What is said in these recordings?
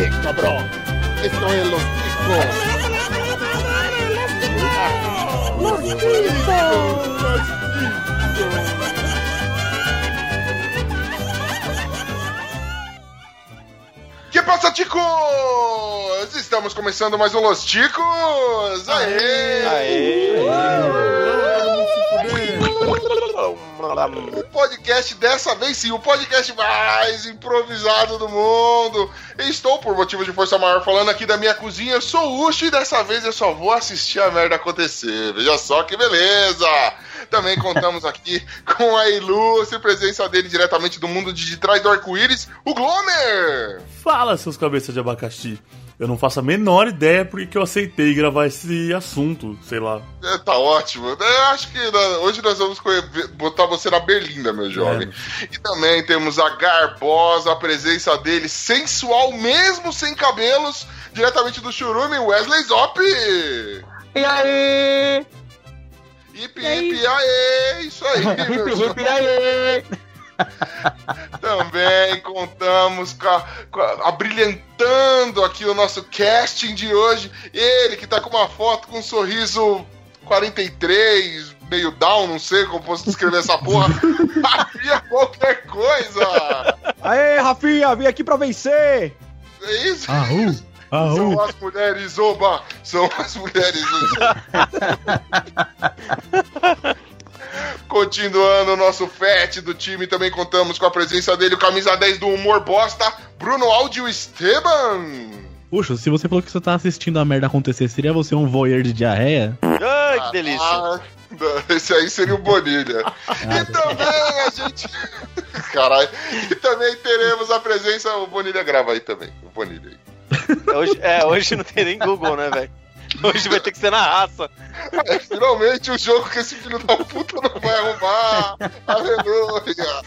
Eh, cabrón. Esto es los chicos. Los chicos. Que passa, ticos? Estamos começando mais um Los Ticos! Aê! O podcast dessa vez sim, o podcast mais improvisado do mundo. Estou, por motivo de força maior, falando aqui da minha cozinha. Eu sou o Ucho e dessa vez eu só vou assistir a merda acontecer. Veja só que beleza! Também contamos aqui com a ilustre presença dele diretamente do mundo de trás do arco-íris, o Glomer! Fala, seus cabeças de abacaxi. Eu não faço a menor ideia porque que eu aceitei gravar esse assunto, sei lá. É, tá ótimo. Eu acho que né, hoje nós vamos botar você na berlinda, meu jovem. É. E também temos a Garbosa, a presença dele, sensual mesmo sem cabelos, diretamente do Churume, Wesley Zop! E aí? Hip, hip, aê! Isso aí, meu hip, hip, aê! Também contamos com a, com a, abrilhantando aqui o nosso casting de hoje. Ele que tá com uma foto com um sorriso 43, meio down, não sei como posso descrever essa porra. Rafinha, qualquer coisa! Aê, Rafinha, vim aqui pra vencer! É isso? Ah, uh. Ah, São uh. as mulheres, oba! São as mulheres. Continuando o nosso FET do time, também contamos com a presença dele, o camisa 10 do humor bosta, Bruno Áudio Esteban. Puxa, se você falou que você tá assistindo a merda acontecer, seria você um voyeur de diarreia? Ai, que delícia. Ah, esse aí seria o Bonilha. e também a gente. Caralho. E também teremos a presença. O Bonilha grava aí também. O Bonilha aí. Hoje, é, hoje não tem nem Google, né, velho? Hoje vai ter que ser na raça. É finalmente o jogo que esse filho da puta não vai arrumar. Aleluia.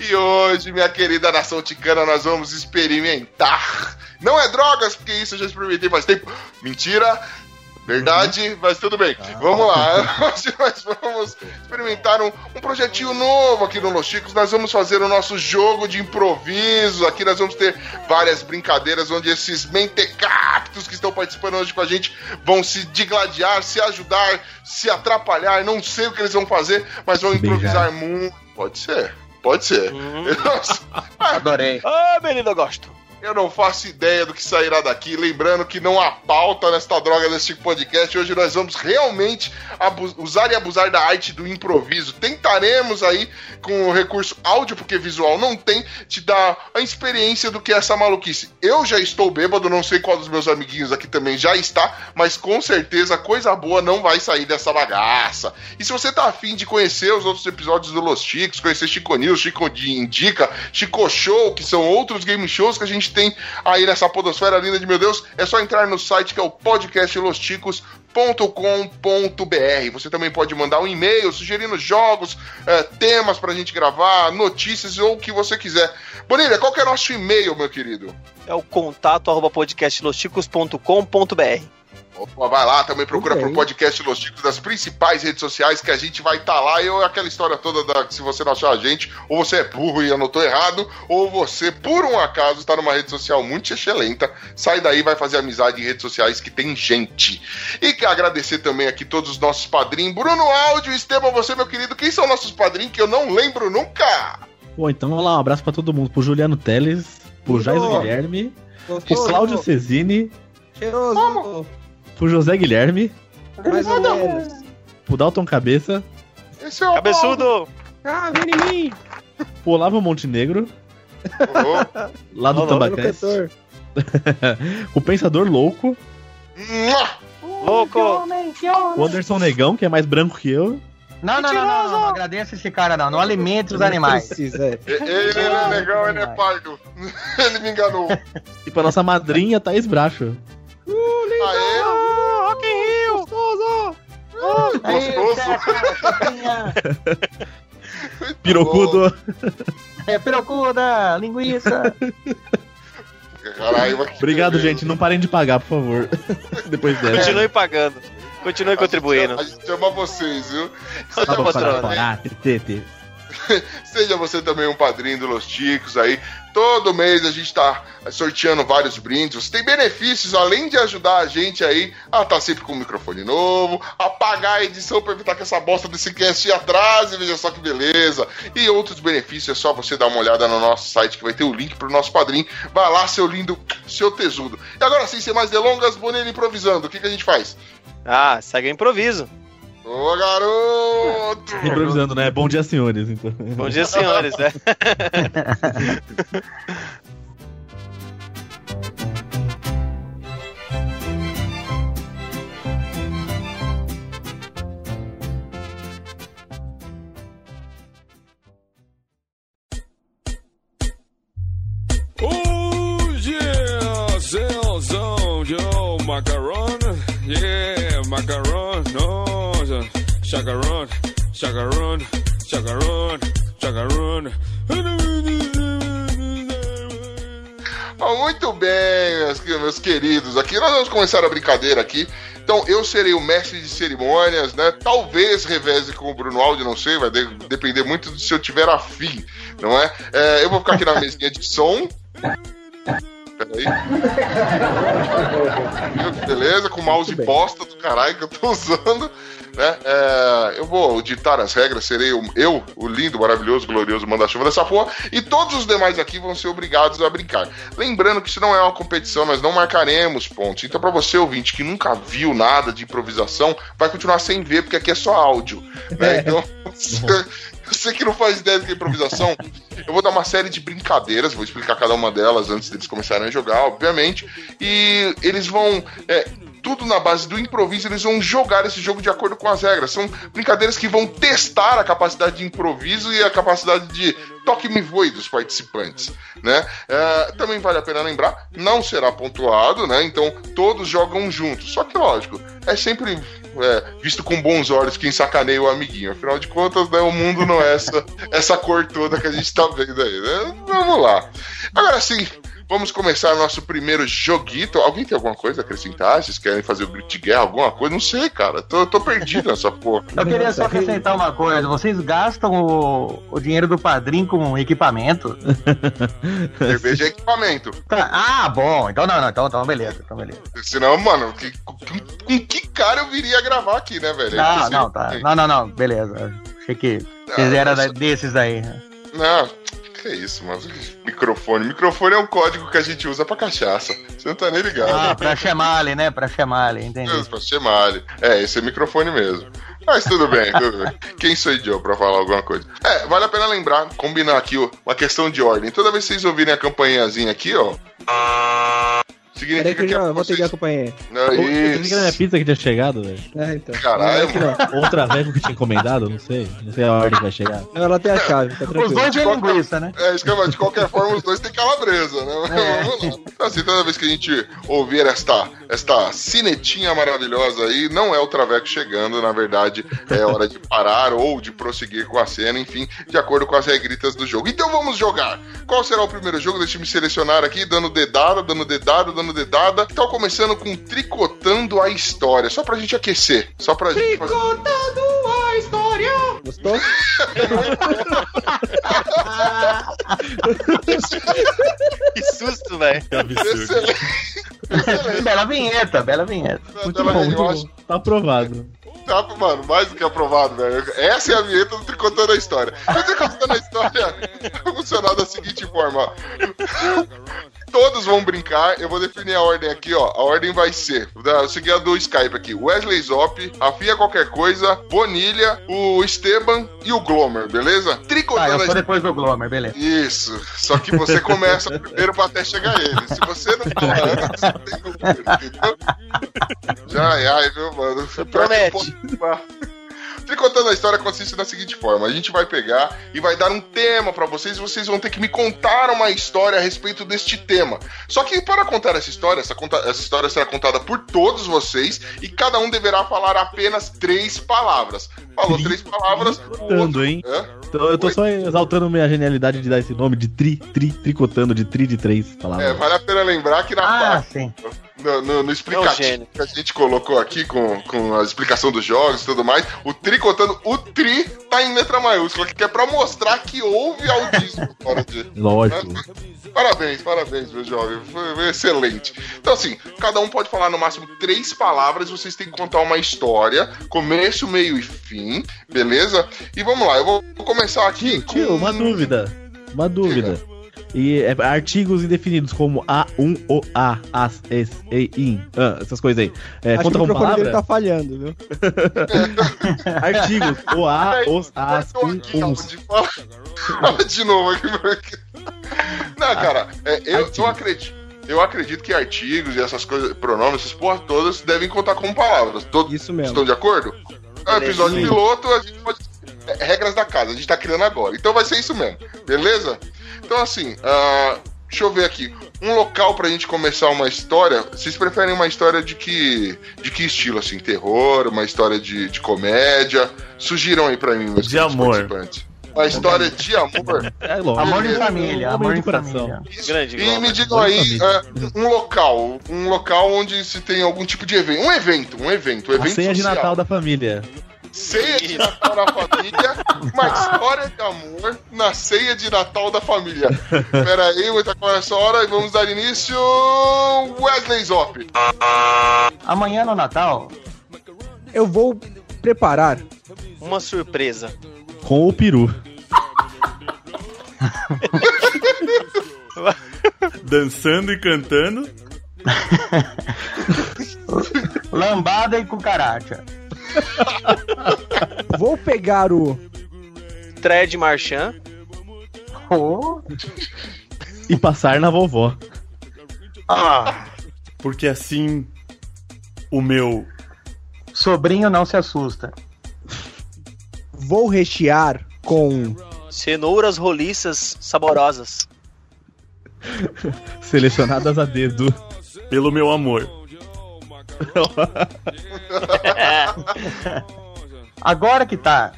E hoje, minha querida nação ticana, nós vamos experimentar. Não é drogas, porque isso eu já experimentei faz tempo. Mentira. Verdade, mas tudo bem. Vamos lá. Hoje nós vamos experimentar um, um projetinho novo aqui no Los Chicos. Nós vamos fazer o nosso jogo de improviso. Aqui nós vamos ter várias brincadeiras onde esses mentecaptos que estão participando hoje com a gente vão se digladiar, se ajudar, se atrapalhar. Não sei o que eles vão fazer, mas vão improvisar muito. Pode ser. Pode ser. Hum. Adorei. Ah, menino, eu gosto. Eu não faço ideia do que sairá daqui. Lembrando que não há pauta nesta droga deste podcast. Hoje nós vamos realmente usar e abusar da arte do improviso. Tentaremos aí, com o recurso áudio, porque visual não tem, te dar a experiência do que é essa maluquice. Eu já estou bêbado, não sei qual dos meus amiguinhos aqui também já está, mas com certeza coisa boa não vai sair dessa bagaça. E se você tá afim de conhecer os outros episódios do Los Chicos, conhecer Chico News, Chico Indica, Chico Show, que são outros game shows que a gente tem aí nessa podosfera linda de meu Deus, é só entrar no site que é o podcastlosticos.com.br. Você também pode mandar um e-mail sugerindo jogos, eh, temas pra gente gravar, notícias ou o que você quiser. Bonilha, qual que é o nosso e-mail, meu querido? É o contato arroba podcastlosticos.com.br. Opa, vai lá, também procura Ok. pro podcast Los Chicos das principais redes sociais que a gente vai estar lá. E eu- aquela história toda da se você não achar a gente, ou você é burro e anotou errado, ou você, por um acaso, está numa rede social muito excelente. Sai daí, vai fazer amizade em redes sociais que tem gente. E que agradecer também aqui todos os nossos padrinhos. Bruno Áudio, Esteban, você, meu querido, quem são nossos padrinhos que eu não lembro nunca? Pô, então vamos lá, um abraço pra todo mundo. Pro Juliano Teles, pro Jaiso. Guilherme, pro Cláudio Cesini, Cheiroso. Pro José Guilherme, Mais ou menos. pro Dalton Cabeça, Esse é o Cabeçudo! Ah, vem em mim. pro Olavo Montenegro, lá do não, Tambacast, o Pensador Louco! Louco! o Anderson Negão, que é mais branco que eu, Não, não, não, não, não, não agradeça esse cara, não. Não alimente os animais. Precisa, é. Ele é legal, ele é pardo. Ele me enganou. E pra nossa madrinha, Thaís Bracho. Aê! Rock in Rio! Gostoso! Aí, Gostoso. Pirocudo. É, pirocuda, linguiça. Caralho, Obrigado, beleza. gente. Não parem de pagar, por favor. Depois dessa. Continue pagando. Continue A contribuindo. gente, a gente ama vocês, viu? Tá né? seja você também um padrinho do Los Ticos aí. Todo mês a gente tá sorteando vários brindes. Tem benefícios, além de ajudar a gente aí a estar sempre com um microfone novo, a pagar a edição para evitar que essa bosta desse cast atrase, veja só que beleza. E outros benefícios, é só você dar uma olhada no nosso site que vai ter o link pro nosso padrinho. Vai lá, seu lindo, seu tesudo. E agora, sem ser mais delongas, Bonilha improvisando, o que, que a gente faz? Ah, segue o improviso. Ô, garoto! Improvisando, né? Bom dia, senhores. Então. Bom dia, senhores. né? Macaron, yeah, macaron, chacaron, chacaron, chacaron. Ah, muito bem, meus, queridos. Aqui nós vamos começar a brincadeira aqui. Então, eu serei o mestre de cerimônias, né? Talvez reveze com o Bruno Aldi, não sei, vai de- depender muito de se eu tiver afim, não é? É, eu vou ficar aqui na mesinha de som. Peraí. Viu que Beleza, com o mouse bosta do caralho que eu tô usando. Né? É, eu vou ditar as regras, serei o- eu, o lindo, maravilhoso, glorioso manda-chuva dessa porra, e todos os demais aqui vão ser obrigados a brincar. Lembrando que isso não é uma competição, nós não marcaremos pontos. Então, pra você, ouvinte, que nunca viu nada de improvisação, vai continuar sem ver, porque aqui é só áudio. Né? Então, você que não faz ideia do que é improvisação, eu vou dar uma série de brincadeiras, vou explicar cada uma delas antes deles começarem a jogar, obviamente. E eles vão. é, tudo na base do improviso, eles vão jogar esse jogo de acordo com as regras. São brincadeiras que vão testar a capacidade de improviso e a capacidade de toque-me voe dos participantes, né? É, também vale a pena lembrar, não será pontuado, né? Então todos jogam juntos. Só que lógico, é sempre é, visto com bons olhos quem sacaneia o amiguinho. Afinal de contas, né, o mundo não é essa, essa cor toda que a gente tá vendo aí, né? Vamos lá. Agora sim, vamos começar nosso primeiro joguito. Alguém tem alguma coisa a acrescentar? Vocês querem fazer o grito de guerra, alguma coisa? Não sei, cara. Tô, tô perdido nessa porra. Eu queria só acrescentar uma coisa. Vocês gastam o, o dinheiro do padrinho com equipamento? Cerveja é equipamento. Tá, Ah, bom. Então não, não. Então, então beleza. Então beleza. Senão, mano, que- com, com que cara eu viria gravar aqui, né, velho? É Não, não, tá. Não, não, não. Beleza. Achei que vocês eram desses aí. Não, que isso, mano. Microfone. Microfone é um código que a gente usa pra cachaça. Você não tá nem ligado. Ah, pra chamar ali, né? Pra chamar ali, entendi. Deus, pra chamar ele. É, esse é microfone mesmo. Mas tudo bem, tudo bem. Quem sou eu pra falar alguma coisa? É, vale a pena lembrar, combinar aqui ó, uma questão de ordem. Toda vez que vocês ouvirem a campainhazinha aqui, ó. Significa Peraí que eu que já é vou pegar a vocês. companhia. Não, pensei que era minha isso. pizza que tinha chegado, velho. É, então. Caralho, é que. Outra Traveco que tinha encomendado, não sei. Não sei a ordem que vai chegar. Não, ela tem a chave, tá Os tranquilo. dois têm linguiça, né? É, isso que eu falo, de qualquer forma, os dois têm calabresa, né? É. Vamos lá. Assim, toda vez que a gente ouvir esta, esta cinetinha maravilhosa aí, não é o Traveco chegando, na verdade, é hora de parar ou de prosseguir com a cena, enfim, de acordo com as regritas do jogo. Então vamos jogar! Qual será o primeiro jogo? Deixa eu me selecionar aqui, dando dedada, dando dedada, dando dedada. Então, começando com Tricotando a História, só pra gente aquecer, só pra gente fazer... Gostou? Que susto, velho. Que absurdo. Excelente. bela vinheta, bela vinheta. Muito bom, muito bom. Tá aprovado. Tá, mano, mais do que aprovado, velho. Essa é a vinheta do Tricotando a História. O Tricotando a História vai funcionar da seguinte forma. Todos vão brincar, eu vou definir a ordem aqui, ó. A ordem vai ser, da, seguir a do Skype aqui. Wesley Zop, a Fia Qualquer Coisa, Bonilha, o Esteban e o Glomer, beleza? Tricotando eu a sou depois do Glomer, beleza. Isso, só que você começa primeiro pra até chegar ele. Se você não falar antes, você tem número, entendeu? Já, ai, viu, mano? Promete. Tricotando a história consiste da seguinte forma: a gente vai pegar e vai dar um tema pra vocês e vocês vão ter que me contar uma história a respeito deste tema. Só que para contar essa história, essa, conta- essa história será contada por todos vocês e cada um deverá falar apenas três palavras. Falou três palavras. Tricotando, hein? Hã? Então, eu tô só exaltando minha genialidade de dar esse nome de tri, tri, tricotando, de tri de três É, palavras. vale a pena lembrar que na Ah, parte sim. no, no- no explicativo gênio. que a gente colocou aqui com, com a explicação dos jogos e tudo mais, o Tri contando, o Tri tá em letra maiúscula, que é pra mostrar que houve audismo fora de. Lógico. Parabéns, parabéns, meu jovem. Foi, foi excelente. Então, assim, cada um pode falar no máximo três palavras. Vocês têm que contar uma história, começo, meio e fim, beleza? E vamos lá, eu vou começar aqui Tio, tio, uma dúvida. Uma dúvida. E é, artigos indefinidos como A1, O, A, As, Es, E, In, ah, essas coisas aí. É, Acho conta que o palavra? tá falhando, viu? Artigos, O, A, Os, As, tô Um, aqui, Uns. de de novo aqui. Não, cara, é, eu, eu acredito. Eu acredito que artigos e essas coisas, pronomes, essas porra todas devem contar como palavras. Todos Isso mesmo. estão de acordo? É um episódio piloto, a gente pode. é, regras da casa, a gente tá criando agora. Então vai ser isso mesmo, beleza? Então, assim, ah, deixa eu ver aqui. Um local pra gente começar uma história. Vocês preferem uma história de que. De que estilo, assim? Terror, uma história de, de comédia? Sugiram aí pra mim, meus De amor. participantes. Uma história de amor. É. Amor de família, Homem amor de de coração. Grande, E me digam Amor de aí é, um local, um local onde se tem algum tipo de evento, um evento, um evento, um A evento ceia de social. Natal da família. Ceia de Natal da família, uma história de amor na ceia de Natal da família. Pera aí, muita com essa hora e vamos dar início. Wesley Zop. Amanhã no Natal, Eu vou preparar Uma surpresa. Com o peru. Dançando e cantando. lambada e cucaracha. Vou pegar o Thread Marchand. Oh, E passar na vovó. ah, Porque assim o meu sobrinho não se assusta. Vou rechear com Cenouras roliças saborosas. Selecionadas a dedo. pelo meu amor. Agora que tá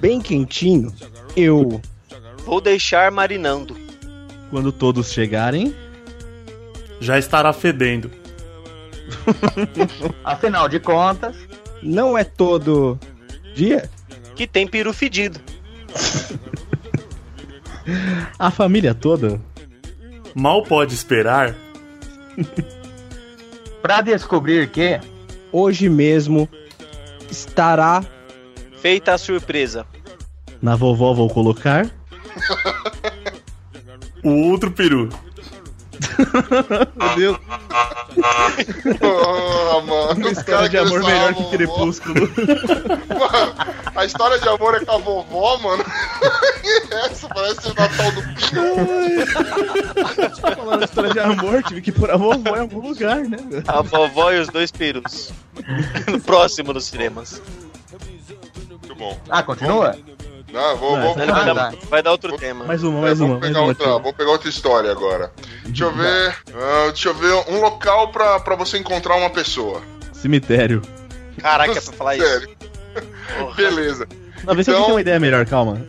bem quentinho. Eu Vou deixar marinando. Quando todos chegarem, Já estará fedendo. Afinal de contas, não é todo dia. Que tem peru fedido. a família toda Mal pode esperar pra descobrir que Hoje mesmo estará Feita a surpresa. na vovó vou colocar. o outro peru. Meu Deus, Oh, mano, uma história de amor melhor que Crepúsculo. Mano, a história de amor é com a vovó, mano. Essa parece o Natal do Pinho. Falando história de amor, tive que pôr a vovó em algum lugar, né? A vovó e os dois perus. No próximo dos cinemas. Muito bom. Ah, continua? Não, vou, Não, vou, vai, Ah, dar, vai dar outro tema. Mais uma, É, mais uma, vamos, mais pegar uma. outra, vamos pegar outra história agora. Deixa eu ver. ah, deixa eu ver um local pra, pra você encontrar uma pessoa. Cemitério. Caraca, é pra falar isso. Sério. Porra. Beleza. Não, vê se Então- eu tenho uma ideia melhor, calma.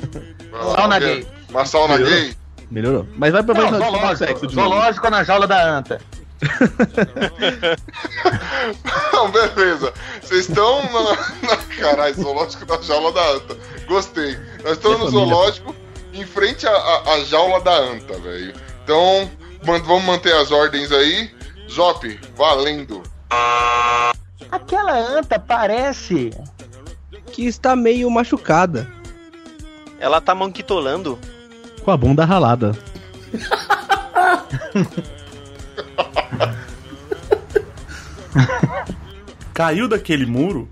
Sauna gay. Uma sauna Melhorou? gay? Melhorou. Mas vai pra pro zoológico, sexo de novo. zoológico na jaula da anta. Não, beleza. Vocês estão na, na. Caralho, zoológico da jaula da anta. Gostei. Nós estamos no zoológico em frente à, à- à jaula da anta, velho. Então, man- vamos manter as ordens aí. Zop, valendo. Aquela anta parece. que está meio machucada. Ela tá manquitolando. Com a bunda ralada. Caiu daquele muro?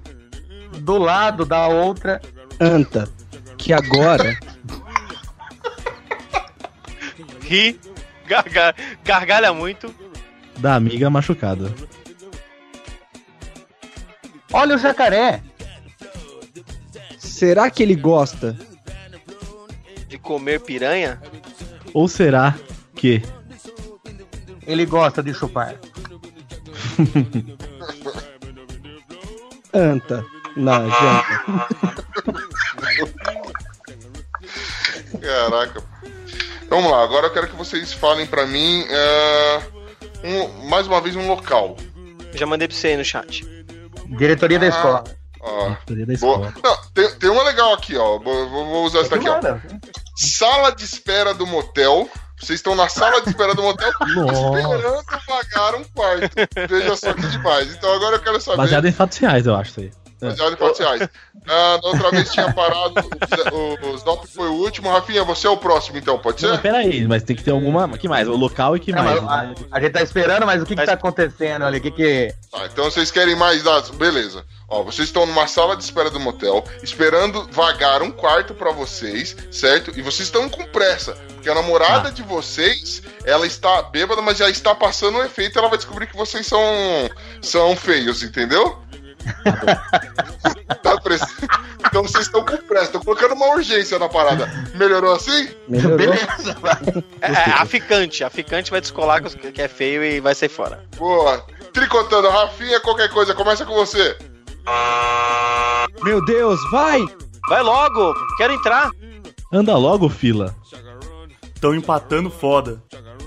Do lado da outra. Anta, que agora Ri, garga- gargalha muito. Da amiga machucada. Olha o jacaré. será que ele gosta? De comer piranha. Ou será que Ele gosta de chupar. Anta na janta. Caraca. Então, Vamos lá, agora eu quero que vocês falem pra mim. é, um- mais uma vez, um local. Já mandei pra você aí no chat. Diretoria da escola. Ó. Diretoria da Boa. escola. Não, tem, tem uma legal aqui, ó. Vou, vou- usar essa daqui, ó. Sala de espera do motel. Vocês estão na sala de espera do motel esperando pagar um quarto. Veja só que demais. Então agora eu quero saber. Baseado em fatos reais, eu acho isso aí. Baseado em fatos reais. Ah, da outra vez tinha parado, o, o Zop foi o último. Rafinha, você é o próximo, então, pode Não, ser? mas peraí, mas tem que ter alguma. Que mais? O local e que Não, mais? mas a, a gente tá esperando, mas o que, que tá acontecendo ali? O que que. Tá, então vocês querem mais dados? Beleza. Ó, vocês estão numa sala de espera do motel, esperando vagar um quarto pra vocês, certo? E vocês estão com pressa, porque a namorada de vocês, ela está bêbada, mas já está passando o efeito, ela vai descobrir que vocês são são feios, entendeu? Tá pressa. Então vocês estão com pressa, estão colocando uma urgência na parada. Melhorou assim? Melhorou. Beleza, vai. É, é, a ficante. A ficante vai descolar que que é feio e vai sair fora. Boa. Tricotando, Rafinha, qualquer coisa, começa com você. Meu Deus, vai! Vai logo! Quero entrar! Anda logo, fila. Estão empatando foda.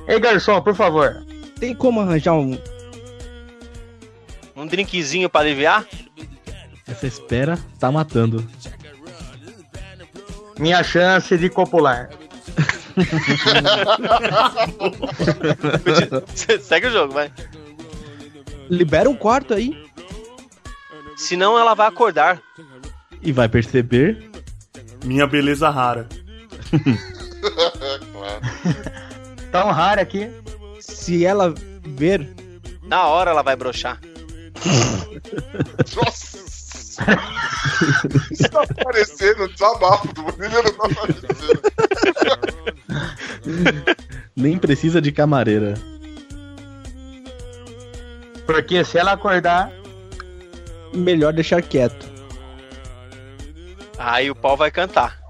Ei, garçom, por favor. Tem como arranjar um. Um drinkzinho pra aliviar? Essa espera tá matando. Minha chance de copular. Segue o jogo, vai. Libera um quarto aí. Senão ela vai acordar. E vai perceber. Minha beleza rara. Tão raro aqui. Se ela ver. Na hora ela vai brochar. Nossa! Isso tá parecendo desabafo do menino, não tá parecendo. Nem precisa de camareira. Porque se ela acordar. Melhor deixar quieto. Aí o pau vai cantar.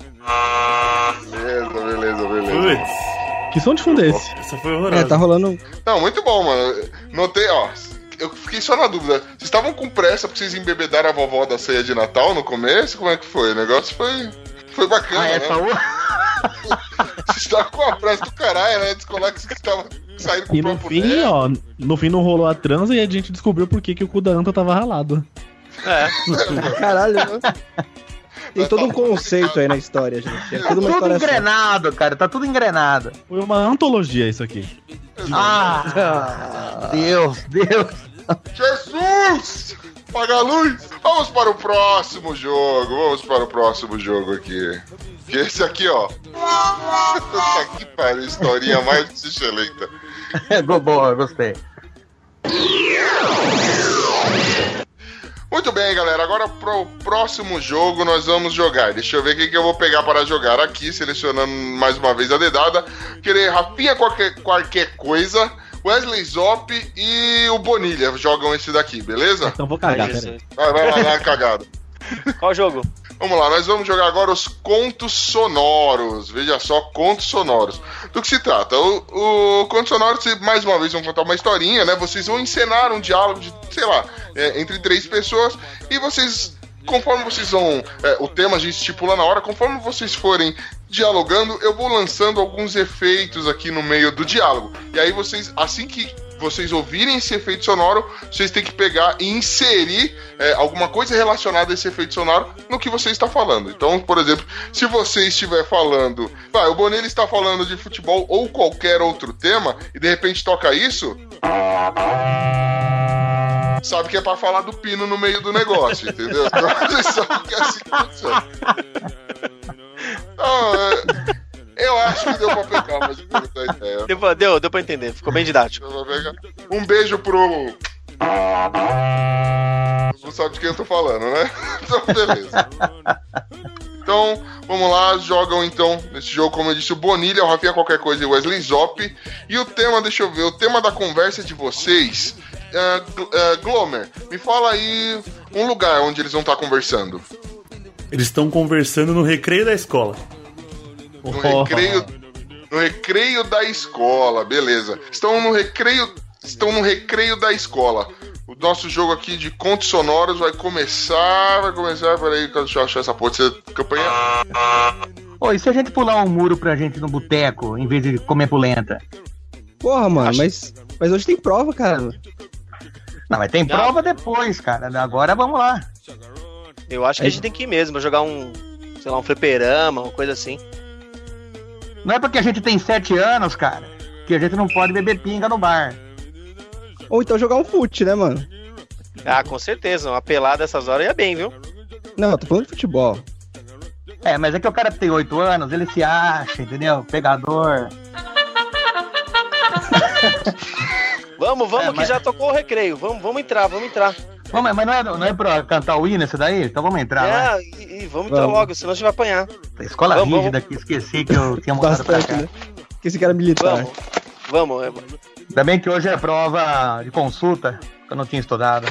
Beleza, beleza, beleza. Putz, Que som de fundo é esse? essa foi É, horrorosa. tá rolando. Não, muito bom, mano. Notei, ó. Eu fiquei só na dúvida. Vocês estavam com pressa porque vocês embebedaram a vovó da ceia de Natal no começo? Como é que foi? O negócio foi. Foi bacana, Ah, né? essa outra. Vocês estavam com a pressa do caralho, né? Descolar que vocês estavam saindo com E no fim, ó, no fim não rolou a transa e a gente descobriu por que, que o cu da anta tava ralado. É. Caralho, né? Tem todo um conceito aí na história, gente. É tudo uma Tudo só. engrenado, cara. Tá tudo engrenado. Foi uma antologia isso aqui. Ah, Deus, Deus. Jesus! Paga a luz! Vamos para o próximo jogo. Vamos para o próximo jogo aqui. Que esse aqui, ó. Que pariu, historinha mais excelente. Boa, gostei. Muito bem, galera. Agora pro próximo jogo nós vamos jogar. Deixa eu ver o que, que eu vou pegar para jogar aqui, selecionando mais uma vez a dedada. Querer Rafinha qualquer, qualquer coisa, Wesley Zop e o Bonilha jogam esse daqui, beleza? Então vou cagar, Ai, peraí. Vai, vai lá, dá uma cagada. Qual jogo? Vamos lá, nós vamos jogar agora os contos sonoros. Veja só, contos sonoros. Do que se trata? O, o conto sonoro, mais uma vez vão contar uma historinha, né? Vocês vão encenar um diálogo de, sei lá, é, entre três pessoas e vocês, conforme vocês vão. é, o tema a gente estipula na hora, conforme vocês forem dialogando, eu vou lançando alguns efeitos aqui no meio do diálogo. E aí vocês, assim que vocês ouvirem esse efeito sonoro, vocês têm que pegar e inserir é, alguma coisa relacionada a esse efeito sonoro no que você está falando. Então, por exemplo, se você estiver falando, vai, o Bonilha está falando de futebol ou qualquer outro tema e de repente toca isso, sabe que é para falar do pino no meio do negócio, entendeu? Então, vocês sabem que é assim que funciona. É, eu acho que deu pra pegar mais ou menos a ideia. Deu, pra- deu, deu pra entender. Ficou bem didático. Eu. Um beijo pro. Não sabe de quem eu tô falando, né? Então, beleza. Então, vamos lá, jogam então nesse jogo, como eu disse, o Bonilha, o Rafinha Qualquer Coisa e o Wesley Zop. E o tema, deixa eu ver, o tema da conversa de vocês. Gl- é, Glomer, me fala aí um lugar onde eles vão estar conversando. Eles estão conversando no recreio da escola. No recreio, no recreio da escola, beleza. Estão no recreio, estão no recreio da escola. O nosso jogo aqui de contos sonoros vai começar, vai começar, peraí, deixa eu achar essa porra de campanha. Ô, e se a gente pular um muro pra gente no boteco, em vez de comer polenta? Porra, mano, Acho- mas, mas hoje tem prova, cara. Não, mas tem Não. prova depois, cara. Agora vamos lá. Eu acho que a gente tem que ir mesmo, jogar um, sei lá, um fliperama, uma coisa assim. Não é porque a gente tem sete anos, cara, que a gente não pode beber pinga no bar. Ou então jogar um fute, né, mano? Ah, com certeza, uma pelada essas horas ia bem, viu? Não, tô falando de futebol. É, mas é que o cara tem oito anos, ele se acha, entendeu? Pegador. Vamos, vamos, É, que mas- já tocou o recreio. Vamos, vamos entrar, vamos entrar. Vamos, mas não é, não é pra cantar o hino esse daí? Então vamos entrar, né? é, e, e vamos entrar Vamos. logo, senão a gente vai apanhar. Escola Vamos, rígida aqui, esqueci que eu tinha mudado pra Bastante, cá. né? Que esse cara é militar. Vamos, vamos. é, Ainda bem que hoje é prova de consulta, que eu não tinha estudado.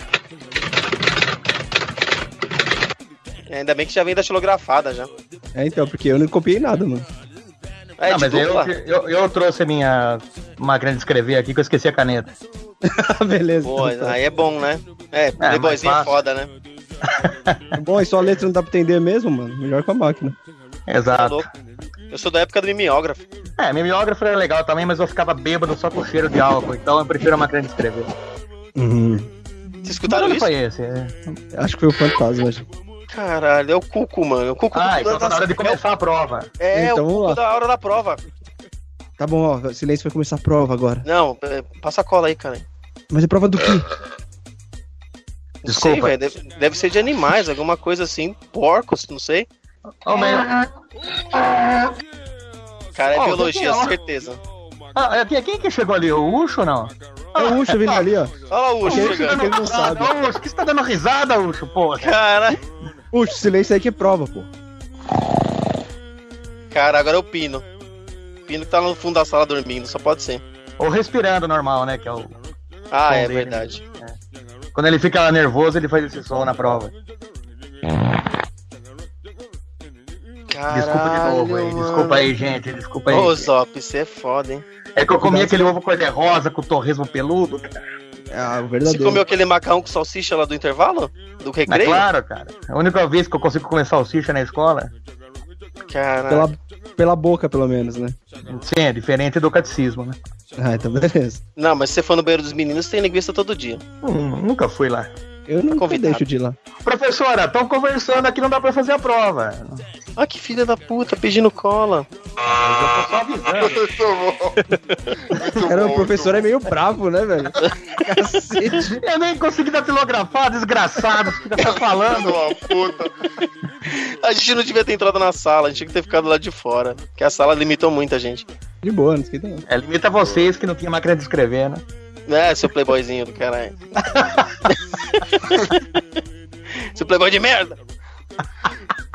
Ainda bem que já vem da xilografada já. É, então, porque eu não copiei nada, mano. É, ah, de mas eu, eu, eu trouxe a minha máquina de escrever aqui que eu esqueci a caneta. Beleza. Pô, então tá. aí é bom, né? É, playboyzinho é mais fácil. foda, né? Bom, e só a letra não dá pra entender mesmo, mano. Melhor com a máquina. Tá Exato. louco. Eu sou da época do mimeógrafo. É, mimeógrafo era legal também, mas eu ficava bêbado só com cheiro de álcool, então eu prefiro a máquina de escrever. Vocês Que escutaram isso? foi esse? É. Acho que foi o fantasma. Caralho, é o Cuco, mano. O Cuco Ah, então tá na hora de começar a prova. É, Então, o Cuco da hora da prova. Tá bom, ó. Silêncio vai começar a prova agora. Não, é, passa a cola aí, cara. Mas é prova do quê? Não Desculpa. sei, velho. Deve, deve ser de animais, alguma coisa assim. Porcos, não sei. Ô, mas- Cara, é Ó, biologia, que- certeza. Ah, é, quem, que chegou ali? O Ucho ou não? É o Ucho vindo ali, ó. Olha lá o Ucho chegando. porque ele não Ucho, que você tá dando risada, Ucho, pô? Cara, Ucho, silêncio aí que é prova, pô. cara, agora é o Pino. O Pino que tá no fundo da sala dormindo, só pode ser. Ou respirando normal, né? Que é o... Ah, é dele. verdade. Quando ele fica nervoso, ele faz esse som na prova. Desculpa de novo aí, desculpa aí, gente, desculpa aí. Ô, Zop, isso é foda, hein? É que eu comi aquele ovo cor-de-rosa com torresmo peludo. cara. Ah, o Você verdadeiro. comeu aquele macarrão com salsicha lá do intervalo? Do É recreio? claro, cara. É a única vez que eu consigo comer salsicha na escola. Caralho. Pela, pela boca, pelo menos, né? Sim, é diferente do catecismo, né? Ah, então beleza. Não, mas se você for no banheiro dos meninos, tem linguiça todo dia. Hum, nunca fui lá. Eu não Convidado. deixo de ir lá. Professora, estão conversando aqui, não dá pra fazer a prova. Ah, que filha da puta, pedindo cola. Mas eu tô só avisando. Cara, o professor é meio bravo, né, velho? Cacete. Eu nem consegui datilografar, desgraçado. Fica bom. falando. Uma puta. A gente não devia ter entrado na sala, a gente tinha que ter ficado lá de fora. Porque a sala limitou muita gente. De boa, não esquenta não. É, limita vocês que não tinha máquina de escrever, né? É, seu playboyzinho do caralho. seu playboy de merda!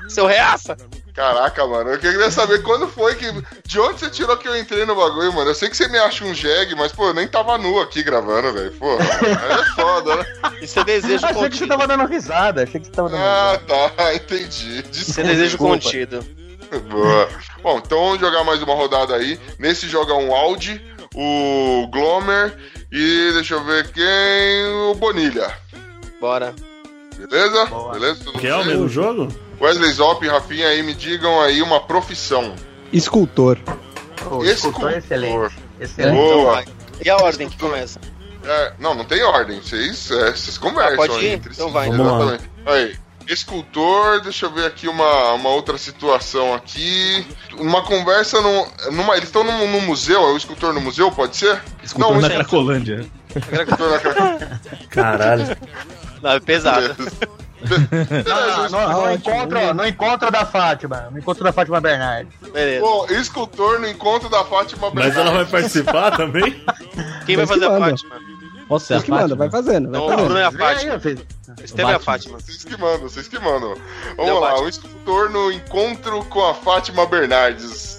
Seu reaça! Caraca, mano, eu queria saber quando foi que. De onde você tirou que eu entrei no bagulho, mano? Eu sei que você me acha um jegue, mas, pô, eu nem tava nu aqui gravando, velho. Pô, é foda, né? Isso é desejo Achei que você contido. tava dando risada. Achei que você tava dando Ah, risada. tá, entendi. Isso Desculpa. é desejo desculpa. contido. Boa. Bom, então vamos jogar mais uma rodada aí. Nesse joga um Audi, o Glomer e deixa eu ver quem. O Bonilha. Bora. Beleza? Boa. Beleza? Tudo Que é o mesmo jogo? Wesley Zop e Rafinha aí me digam aí uma profissão. Escultor. O Esse escultor é escultor. excelente. Excelente. Boa. vai. E a ordem que começa? É, não, não tem ordem. Vocês, é, vocês conversam Ah, pode ir? entre Então si. vai. Vamos lá. Aí. Escultor, deixa eu ver aqui uma, uma outra situação aqui. Uma conversa no, numa. Eles estão num, num museu, é o escultor no museu, pode ser? Escultor Não, na isso- Cracolândia. Escultor na cara. Caralho. Não, é pesado. Ah, no, no Ótimo. encontro, no encontro da Fátima. No encontro da Fátima Bernardes. Beleza. Bom, escultor no encontro da Fátima Mas ela vai Bernardes. participar também? Quem vai fazer a. Fátima? Posso ser a que manda, vai Fátima? fazendo, vai Não, fazendo. é a Fátima. Esteve a. Fátima. Vocês que mandam, vocês que mandam. Vamos Deu lá, o escultor no encontro com a Fátima Bernardes.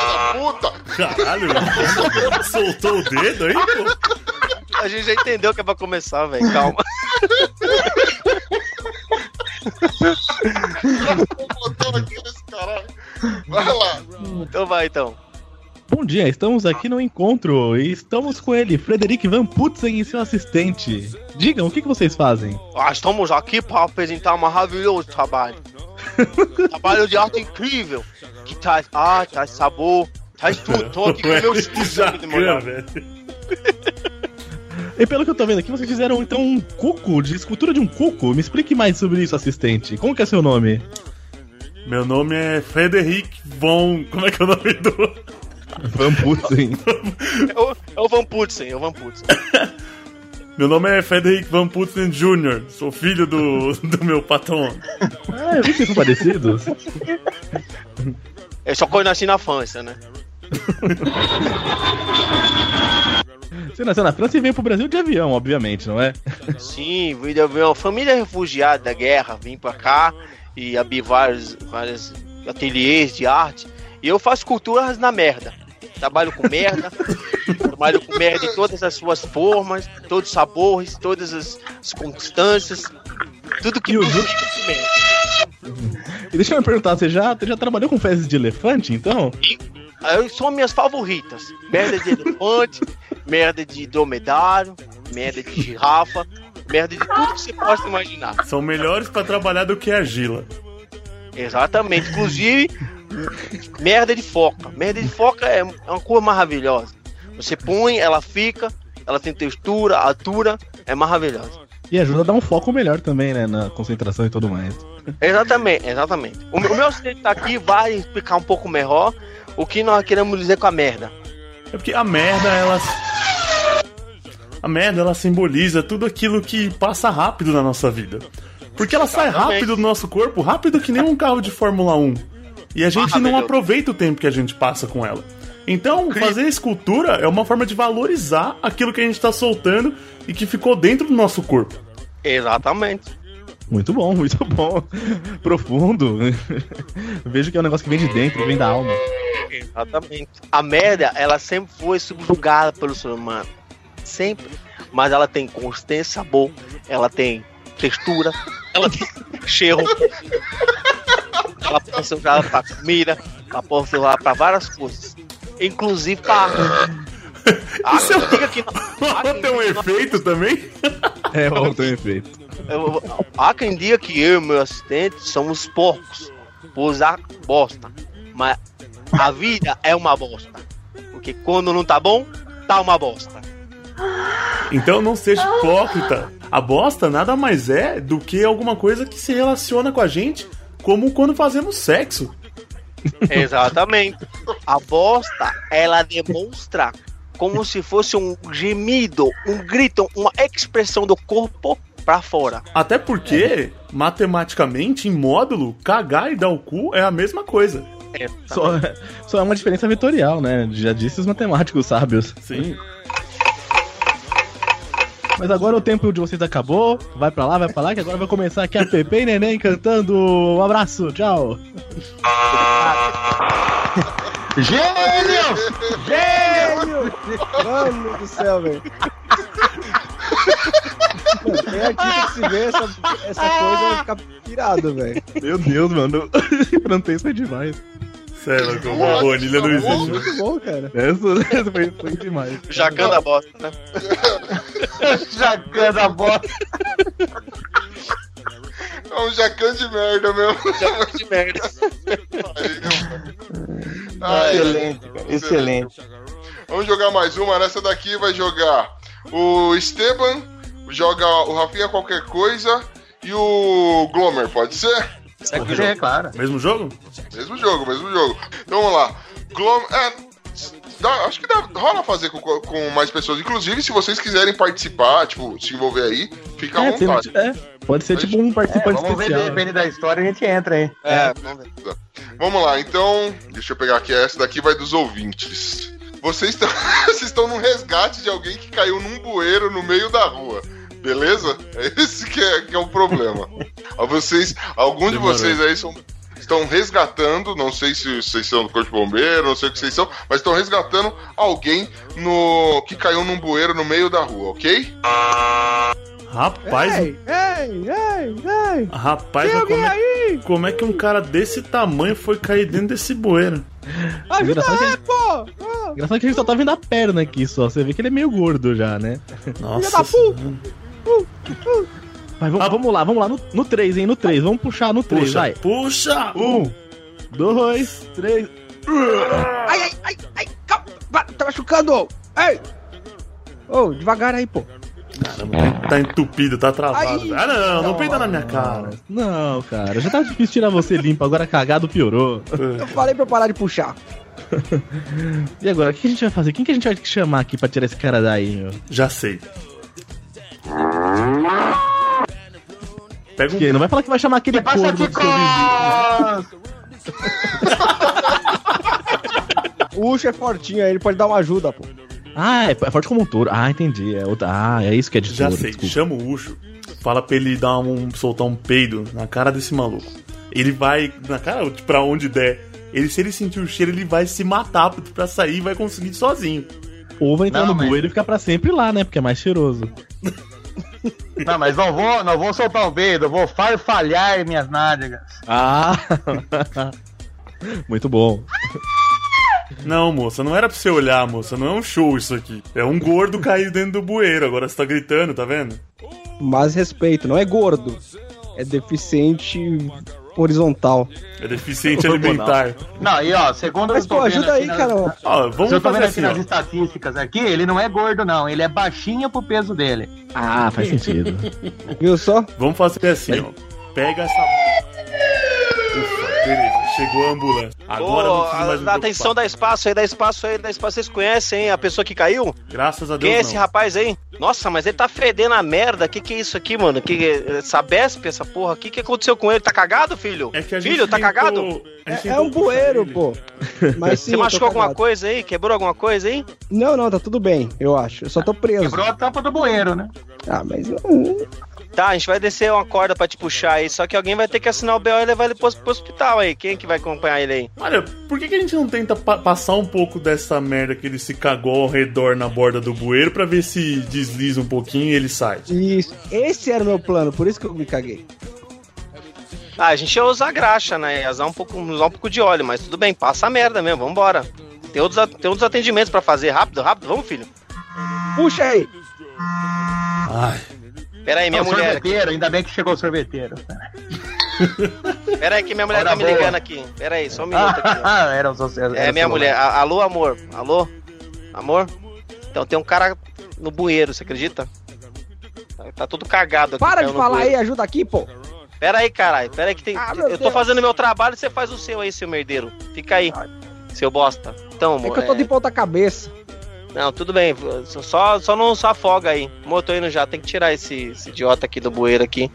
Filha da puta! Caralho. Soltou o dedo aí, pô? A gente já entendeu que é pra começar, velho. Calma. Botando aqui nesse caralho. Vai lá. Então vai, então. Bom dia, estamos aqui no encontro e estamos com ele, Frederic Van Putzen e seu assistente. Digam, o que, que vocês fazem? Ah, estamos aqui para apresentar um maravilhoso trabalho. trabalho de arte incrível. Que traz arte, traz sabor, traz tudo. Tô aqui com o meu Que estúdio aqui de jacan, molhado. velho. E pelo que eu tô vendo aqui, vocês fizeram então um cuco, de escultura de um cuco. Me explique mais sobre isso, assistente. Como que é seu nome? Meu nome é Frederic von. Como é que é o nome do. Van Putzen. É o, é o Van Putsen, é o Van Putsen. Meu nome é Frederic Van Putzen Jr. Sou filho do, do meu patrão. ah, eu vi que vocês são parecidos. É só quando eu nasci na França, né? Você nasceu na França e veio pro Brasil de avião, obviamente, não é? Sim, vim de uma família refugiada da guerra, vim pra cá e abri vários, vários ateliês de arte. E eu faço culturas na merda. Trabalho com merda, trabalho com merda em todas as suas formas, todos os sabores, todas as, as constâncias, tudo que E o tudo Ju- que merda. E deixa eu me perguntar, você já, você já trabalhou com fezes de elefante, então? Aí São minhas favoritas. Merda de elefante, merda de dromedário, merda de girafa, merda de tudo que você possa imaginar. São melhores pra trabalhar do que argila. Exatamente. Inclusive, merda de foca. Merda de foca é é uma cor maravilhosa. Você põe, ela fica, ela tem textura, altura, é maravilhosa. E ajuda a dar um foco melhor também, né? Na concentração e tudo mais. Exatamente, exatamente. O, o meu assistente tá aqui vai explicar um pouco melhor o que nós queremos dizer com a merda. É porque a merda, ela. A merda, ela simboliza tudo aquilo que passa rápido na nossa vida. Porque ela sai rápido do nosso corpo, rápido que nem um carro de Fórmula 1. E a gente não Maravilhoso. aproveita o tempo que a gente passa com ela. Então, fazer escultura é uma forma de valorizar aquilo que a gente tá soltando e que ficou dentro do nosso corpo. Exatamente. Muito bom, muito bom. Profundo. Vejo que é um negócio que vem de dentro, vem da alma. Exatamente. A merda, ela sempre foi subjugada pelo ser humano. Sempre. Mas ela tem consistência, sabor, ela tem textura, ela tem cheiro. Ela pode ser usada pra comida, ela pode ser usada pra várias coisas. Inclusive pra. Ah, Isso é- que não- Tem um efeito também? É, o tem efeito. eu- Há quem diga que eu e meu assistente somos porcos por usar bosta. Mas a vida é uma bosta. Porque quando não tá bom, tá uma bosta. Então não seja hipócrita. A bosta nada mais é do que alguma coisa que se relaciona com a gente, como quando fazemos sexo. Exatamente. A bosta, ela demonstra como se fosse um gemido, um grito, uma expressão do corpo pra fora. Até porque, matematicamente, em módulo, cagar e dar o cu é a mesma coisa. Só, só é uma diferença vetorial, né? Já disse os matemáticos sábios. Sim. Mas agora o tempo de vocês acabou. Vai pra lá, vai pra lá, que agora vai começar aqui a Pepe e Neném cantando. Um abraço, tchau. Gênio! Gênio! Mano do céu, velho. Quem aqui que se vê essa, essa coisa vai ficar pirado, velho. Meu Deus, mano. Francês foi demais. Sério, como a Bonilha não existe. Muito bom, cara. Essa, essa foi, foi demais. Jacan da bosta, né? Jacan da bosta. É um jacan de merda mesmo. Jacan de merda. Ai, Excelente, cara. Excelente. Vamos jogar mais uma. Nessa daqui vai jogar o Esteban, joga o Rafinha qualquer coisa e o Glomer, pode ser? É claro. Mesmo jogo? Mesmo jogo, mesmo jogo. Então vamos lá. Glomer. É, dá- acho que dá, rola fazer com, com mais pessoas. Inclusive, se vocês quiserem participar, tipo, se envolver aí, fica à É, tem- vontade. é, pode ser tipo um É, participante vamos ver, especial. depende da história, a gente entra aí. É, vamos ver. Vamos lá, então. Deixa eu pegar aqui. Essa daqui vai dos ouvintes. Vocês estão vocês estão num resgate de alguém que caiu num bueiro no meio da rua. Beleza? É esse que é, que é o problema. Vocês, alguns de vocês aí são, estão resgatando, não sei se vocês são do Corpo de Bombeiro, não sei o que vocês são, mas estão resgatando alguém no que caiu num bueiro no meio da rua, ok? Rapaz, Ei, ei, ei, ei. rapaz, Tem alguém como é, aí? como é que um cara desse tamanho foi cair dentro desse bueiro? Ajuda aí, pô! Ah, Engraçado que a gente só tá vendo a perna aqui só. Você vê que ele é meio gordo já, né? Nossa. da puta! Senhora. Mas vamos, vamos lá, vamos lá. No, no 3, hein? No 3. Vamos puxar no 3, Puxa, vai. puxa! Um, dois, três. Ai, ai, ai, ai, calma, tá machucando! Ei! Ô, devagar aí, pô. Caramba, tá entupido, tá travado. Ai, ah, não, não peida na minha cara. Não, cara, já tava difícil tirar você limpo, agora cagado piorou. Eu falei pra eu parar de puxar. E agora, o que a gente vai fazer? Quem que a gente vai chamar aqui pra tirar esse cara daí, meu? Já sei. Pega um. Que não vai falar que vai chamar aquele corno de do seu vizinho. O Ucho é fortinho aí, ele pode dar uma ajuda, pô. Ah, é, é forte como um touro. Ah, entendi. É outra... Ah, é isso que é de Já touro, sei. desculpa. Chama o Ucho. Fala pra ele dar um, soltar um peido na cara desse maluco. Ele vai, na cara, pra onde der. Ele, se ele sentir o cheiro, ele vai se matar pra sair e vai conseguir sozinho. Ou vai entrar Não, no mas- bueiro e ficar pra sempre lá, né? Porque é mais cheiroso. Não, mas não vou, não vou soltar o dedo, eu vou farfalhar minhas nádegas. Ah! Muito bom. Não, moça, não era pra você olhar, moça. Não é um show isso aqui. É um gordo caído dentro do bueiro. Agora você tá gritando, tá vendo? Mas respeito, não é gordo. É deficiente horizontal. É deficiente alimentar. Não, e ó, segundo Mas, eu tô pô, ajuda aqui aí, nas- cara. Ó, vamos Se eu tô fazer vendo aqui assim, nas ó. estatísticas aqui, ele não é gordo, não. Ele é baixinho pro peso dele. Ah, faz sentido. Viu só? Vamos fazer assim, ó. Pega essa. Ufa, beleza. Chegou a ambulância. Agora não precisa mais me atenção, dá espaço aí, dá espaço aí, dá espaço. Vocês conhecem hein, a pessoa que caiu? Graças a Deus. Quem é não. esse rapaz aí? Nossa, mas ele tá fedendo a merda. Que que é isso aqui, mano? Que essa Besp, essa porra? O que que aconteceu com ele? Tá cagado, filho? É que a gente filho, tá tentou- cagado? a gente É, é um bueiro, pô. Mas sim, Você machucou alguma coisa aí? Quebrou alguma coisa aí? Não, não, tá tudo bem, eu acho. Eu só tô preso. Quebrou a tampa do bueiro, né? Ah, mas. Tá, a gente vai descer uma corda pra te puxar aí. Só que alguém vai ter que assinar o BO e levar ele pro, pro hospital aí. Quem que vai acompanhar ele aí? Olha, por que, que a gente não tenta pa- passar um pouco dessa merda que ele se cagou ao redor na borda do bueiro pra ver se desliza um pouquinho e ele sai? Isso. Esse era o meu plano, por isso que eu me caguei. Ah, a gente ia usar graxa, né? Ia usar um pouco, usar um pouco de óleo, mas tudo bem, passa a merda mesmo, vambora. Tem outros, tem outros atendimentos pra fazer. Rápido, rápido, vamos, filho. Puxa aí! Ai, Pera aí, minha Não, mulher sorveteiro, ainda bem que chegou o sorveteiro. Pera aí que minha mulher Hora tá me ligando aqui. Pera aí, só um minuto aqui. ó. era o social. É minha mulher. A- Alô, amor. Alô? Amor? Então tem um cara no bueiro, você acredita? Tá, tá tudo cagado aqui. Para de falar bueiro. aí, ajuda aqui, pô. Pera aí, caralho. Pera aí que tem. Ah, eu tô Deus. fazendo meu trabalho e você faz o seu aí, seu merdeiro. Fica aí, seu bosta. Então, É amor. que eu tô é- de ponta cabeça. Não, tudo bem. Só, só não só afoga aí. Tô indo já. Tem que tirar esse, esse idiota aqui do bueiro aqui.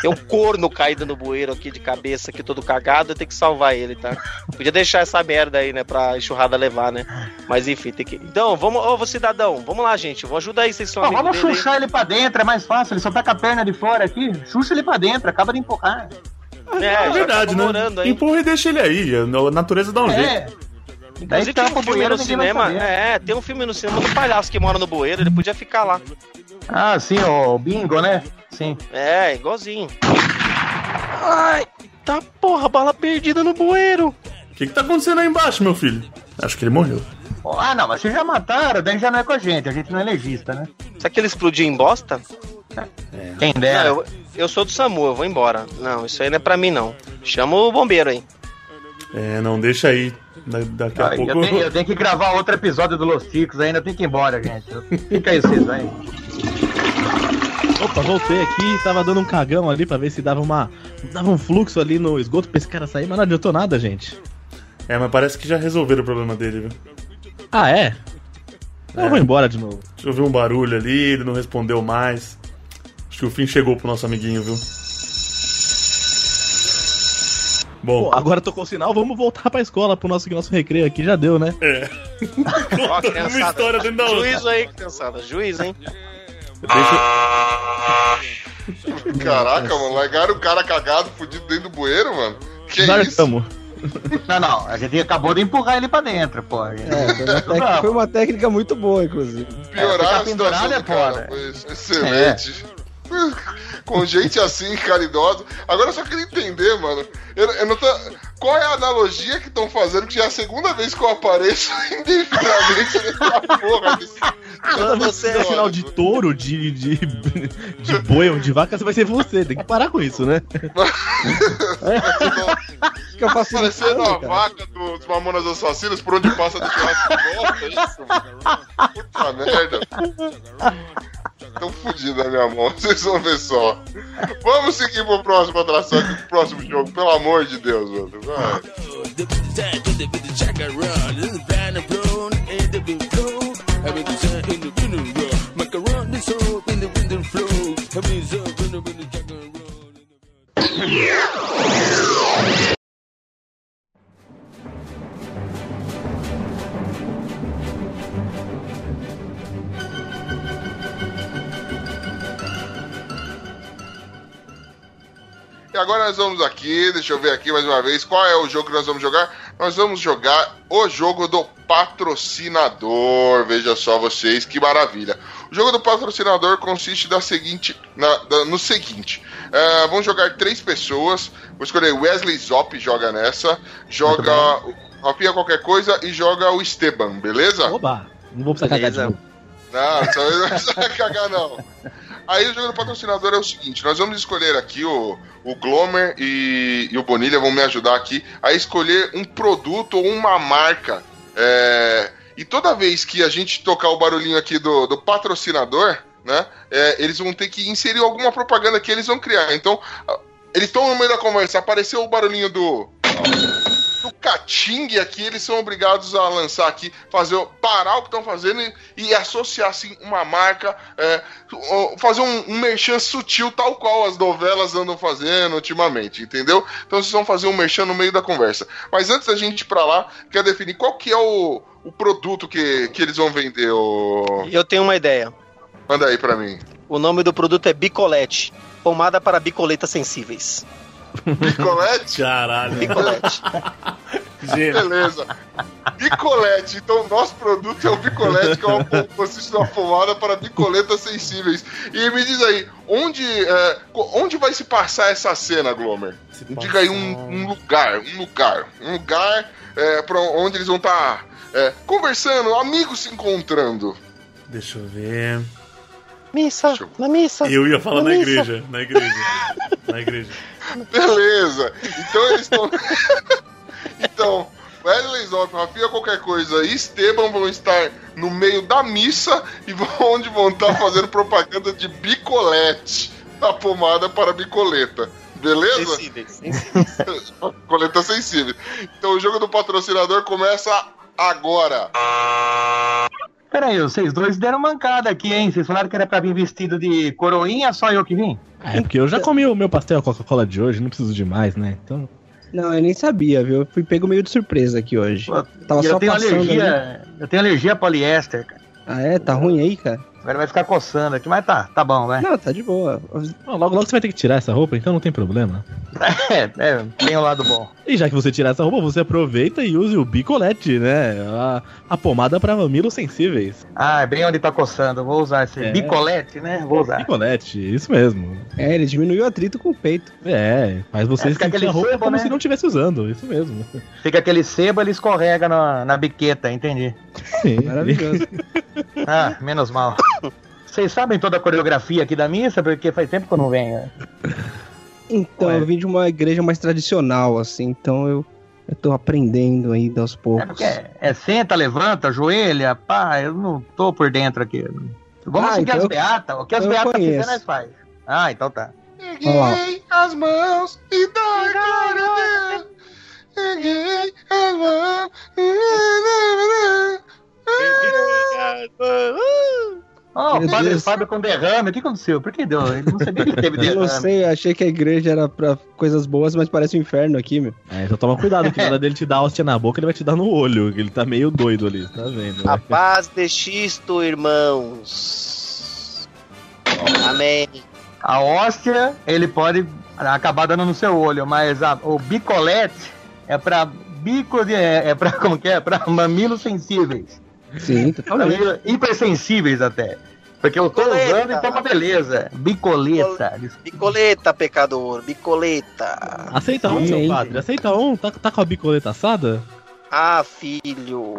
Tem um corno caído no bueiro aqui de cabeça aqui, todo cagado. Eu tenho que salvar ele, tá? Podia deixar essa merda aí, né? Pra enxurrada levar, né? Mas enfim, tem que. Então, vamos, ô cidadão, vamos lá, gente. Vou ajudar aí, vocês são vamos dele chuchar ele pra dentro, é mais fácil. Ele só tá com a perna de fora aqui. Xuxa ele pra dentro, acaba de empurrar. É, é verdade, tá né? aí. Empurra e deixa ele aí. A natureza dá um jeito. É. Daí Inclusive tem um filme bueiro, no cinema. É, tem um filme no cinema do palhaço que mora no bueiro, ele podia ficar lá. Ah, sim, o bingo, né? Sim. É, igualzinho. Ai, tá porra, bala perdida no bueiro. O que, que tá acontecendo aí embaixo, meu filho? Acho que ele morreu. Ah, não, mas vocês já mataram, daí já não é com a gente. A gente não é legista, né? Será que ele explodiu em bosta? Quem Não, dera. eu, eu sou do SAMU, eu vou embora. Não, isso aí não é pra mim, não. Chama o bombeiro aí. É, não, deixa aí. Da- daqui a Ah, pouco. eu, tenho, eu tenho que gravar outro episódio do Los Ticos ainda, tem que ir embora, gente. Fica aí vocês, vai. Opa, voltei aqui, tava dando um cagão ali pra ver se dava uma. dava um fluxo ali no esgoto pra esse cara sair, mas não adiantou nada, gente. É, mas parece que já resolveram o problema dele, viu? Ah, é? Eu vou embora de novo. Deixa eu ver um barulho ali, ele não respondeu mais. Acho que o fim chegou pro nosso amiguinho, viu? Bom, Pô, agora tocou o sinal, vamos voltar pra escola pro nosso, nosso recreio aqui, já deu, né? é. Ó, uma história dentro da outra. Juízo aí, criançada. Juiz, hein? Deixa- Caraca, mano, largaram o cara cagado, fudido dentro do bueiro, mano. Que isso? Largamos. Não, não, a gente acabou de empurrar ele pra dentro, pô. É, foi uma, técnica, foi uma técnica muito boa, inclusive. Piorar ficar a situação pendurado é do cara. Foi excelente. Com gente assim, caridosa. Agora eu só queria entender, mano. Eu, eu não tô... Qual é a analogia que estão fazendo? Que já é a segunda vez que eu apareço indefinidamente nessa porra desse. Vez que você- fizer sinal de touro, de, de, de boi ou de vaca, vai ser você. Tem que parar com isso, né? Fica Parecendo facilitando, a cara. vaca do dos Mamonas Assassinos, por onde passa do churrasco gosta, é isso? Puta merda. Tão fudido na minha mão, vocês vão ver só. Vamos seguir pro próximo atração aqui, pro próximo jogo, pelo amor de Deus, mano. Vai. E agora nós vamos aqui, deixa eu ver aqui mais uma vez, qual é o jogo que nós vamos jogar? Nós vamos jogar o jogo do patrocinador. Veja só vocês, que maravilha. O jogo do patrocinador consiste da seguinte, na- da- no seguinte: vamos jogar três pessoas. Vou escolher Wesley Zop, joga nessa, joga o Rapinha qualquer coisa e joga o Esteban, beleza? Oba! Não vou precisar cagar de Beleza. novo. Não, não precisa cagar, não. Aí o jogo do patrocinador é o seguinte: nós vamos escolher aqui o, o Glomer e, e o Bonilha vão me ajudar aqui a escolher um produto ou uma marca. É, e toda vez que a gente tocar o barulhinho aqui do, do patrocinador, né? é, eles vão ter que inserir alguma propaganda que eles vão criar. Então, eles estão no meio da conversa, apareceu o barulhinho do. Do Cating aqui, eles são obrigados a lançar aqui, fazer, o- parar o que estão fazendo e, e associar assim uma marca, é, fazer um, um merchan sutil, tal qual as novelas andam fazendo ultimamente, entendeu? Então vocês vão fazer um merchan no meio da conversa. Mas antes da gente ir pra lá, quer definir qual que é o, o produto que, que eles vão vender. O... Eu tenho uma ideia. Manda aí pra mim. O nome do produto é Bicolete. Pomada para bicoletas sensíveis. Picolete? Caralho. Bicolete. Gênio. Beleza. Bicolete. Então, o nosso produto é o Bicolete, que é uma, consiste numa pomada para bicoletas sensíveis. E me diz aí, onde, é, onde vai se passar essa cena, Glomer? Se Diga aí um, um lugar, um lugar. Um lugar é, pra onde eles vão estar conversando, amigos se encontrando. Deixa eu ver. Missa, na missa. Eu ia falar Na na igreja. Na igreja. Na igreja. Beleza. Então eles estão. então, Wesley Zop, Rafinha qualquer coisa e Esteban vão estar no meio da missa e vão, onde vão estar fazendo propaganda de bicolete. A pomada para bicoleta. Beleza? Sensíveis. sensíveis. Coleta sensível. Então o jogo do patrocinador começa agora. Peraí, vocês dois deram mancada aqui, hein? Vocês falaram que era pra vir vestido de coroinha, só eu que vim? É, porque eu já comi o meu pastel Coca-Cola de hoje, não preciso de mais, né? Então. Não, eu nem sabia, viu? Eu fui pego meio de surpresa aqui hoje. Pô, Tava E só eu tenho passando alergia. Eu tenho alergia a poliéster, cara. Ah, é? Tá ruim aí, cara? Agora vai ficar coçando aqui, mas tá, tá bom, vai. Não, tá de boa. Bom, logo, logo você vai ter que tirar essa roupa, então não tem problema. É, é, tem o lado bom. E já que você tirar essa roupa, você aproveita e use o bicolete, né? A, a pomada para mamilos sensíveis. Ah, é bem onde tá coçando. Vou usar esse É. bicolete, né? Vou usar. Bicolete, isso mesmo. É, ele diminuiu o atrito com o peito. É, faz você É, fica sentir aquele a roupa sebo, como né? se não estivesse usando, isso mesmo. Fica aquele sebo, ele escorrega na, na biqueta, entendi. Sim. Maravilhoso. Ah, menos mal. Vocês sabem toda a coreografia aqui da missa? Porque faz tempo que eu não venho. Então, Ué. eu vim de uma igreja mais tradicional, assim, então eu, eu tô aprendendo ainda aos É poucos. porque é senta, levanta, ajoelha, pá, eu não tô por dentro aqui. Vamos Ah, seguir então as beatas. O que as beatas conheço. fizer, nós faz. Ah, então tá. Peguei as mãos e dai glória a Deus. Meu o padre Deus. Fábio com derrame, o que aconteceu? Por que deu? Ele não sabia que teve Eu não derrame. sei, eu achei que a igreja era pra coisas boas, mas parece um inferno aqui, meu. É, então toma cuidado, que na hora dele te dar hóstia na boca, ele vai te dar no olho, que ele tá meio doido ali, tá vendo? A paz de Xisto, irmãos. Amém. A hóstia, ele pode acabar dando no seu olho, mas a- o bicolete é pra bico de. É, é pra. Como que é? Pra mamilos sensíveis. Sim, totalmente. Mamilo- hipersensíveis até. Porque eu tô Bicoleta. usando e tá uma beleza. Bicoleta. Bicoleta, pecador. Bicoleta. Aceita um, seu padre, aceita um. Tá, tá com a bicoleta assada? Ah, filho.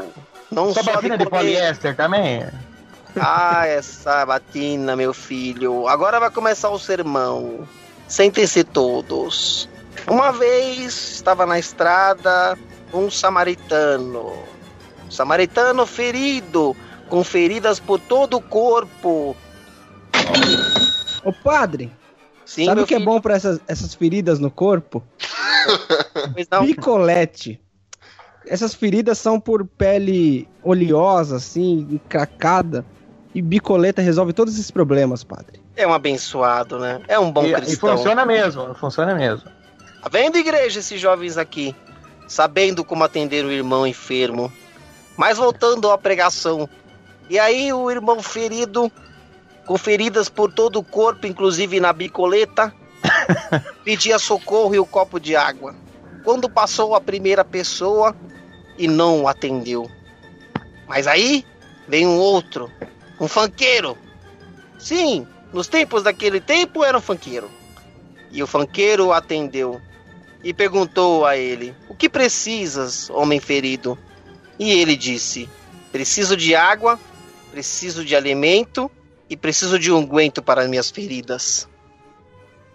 Não Só só batina de poliéster também? Ah, essa batina, meu filho. Agora vai começar o sermão. Sentem-se todos. Uma vez estava na estrada um samaritano. Samaritano ferido, com feridas por todo o corpo. Ô padre, Sim, sabe o que é filho, bom pra essas, essas feridas no corpo? pois não. Picolete. Essas feridas são por pele oleosa, assim, encracada. E bicoleta resolve todos esses problemas, padre. É um abençoado, né? É um bom E, e cristão. funciona mesmo, funciona mesmo. Tá vendo, igreja, esses jovens aqui? Sabendo como atender o irmão enfermo. Mas voltando à pregação. E aí o irmão ferido, com feridas por todo o corpo, inclusive na bicoleta, pedia socorro e o copo de água. Quando passou a primeira pessoa e não o atendeu. Mas aí vem um outro, um fanqueiro. Sim, nos tempos daquele tempo era um fanqueiro. E o fanqueiro atendeu e perguntou a ele: O que precisas, homem ferido? E ele disse: Preciso de água, preciso de alimento e preciso de unguento para minhas feridas.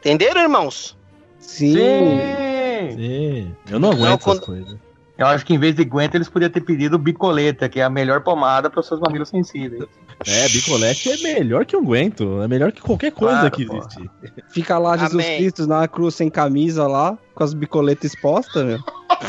Entenderam, irmãos? Sim. Sim. Sim. Eu não aguento Não, essas quando- coisas. Eu acho que em vez de guenta eles podiam ter pedido bicoleta, que é a melhor pomada para os seus mamilos sensíveis. É, bicolete é melhor que unguento. É melhor que qualquer coisa Claro, que existe. Fica lá Jesus Amém. Cristo na cruz sem camisa lá, com as bicoletas expostas, meu.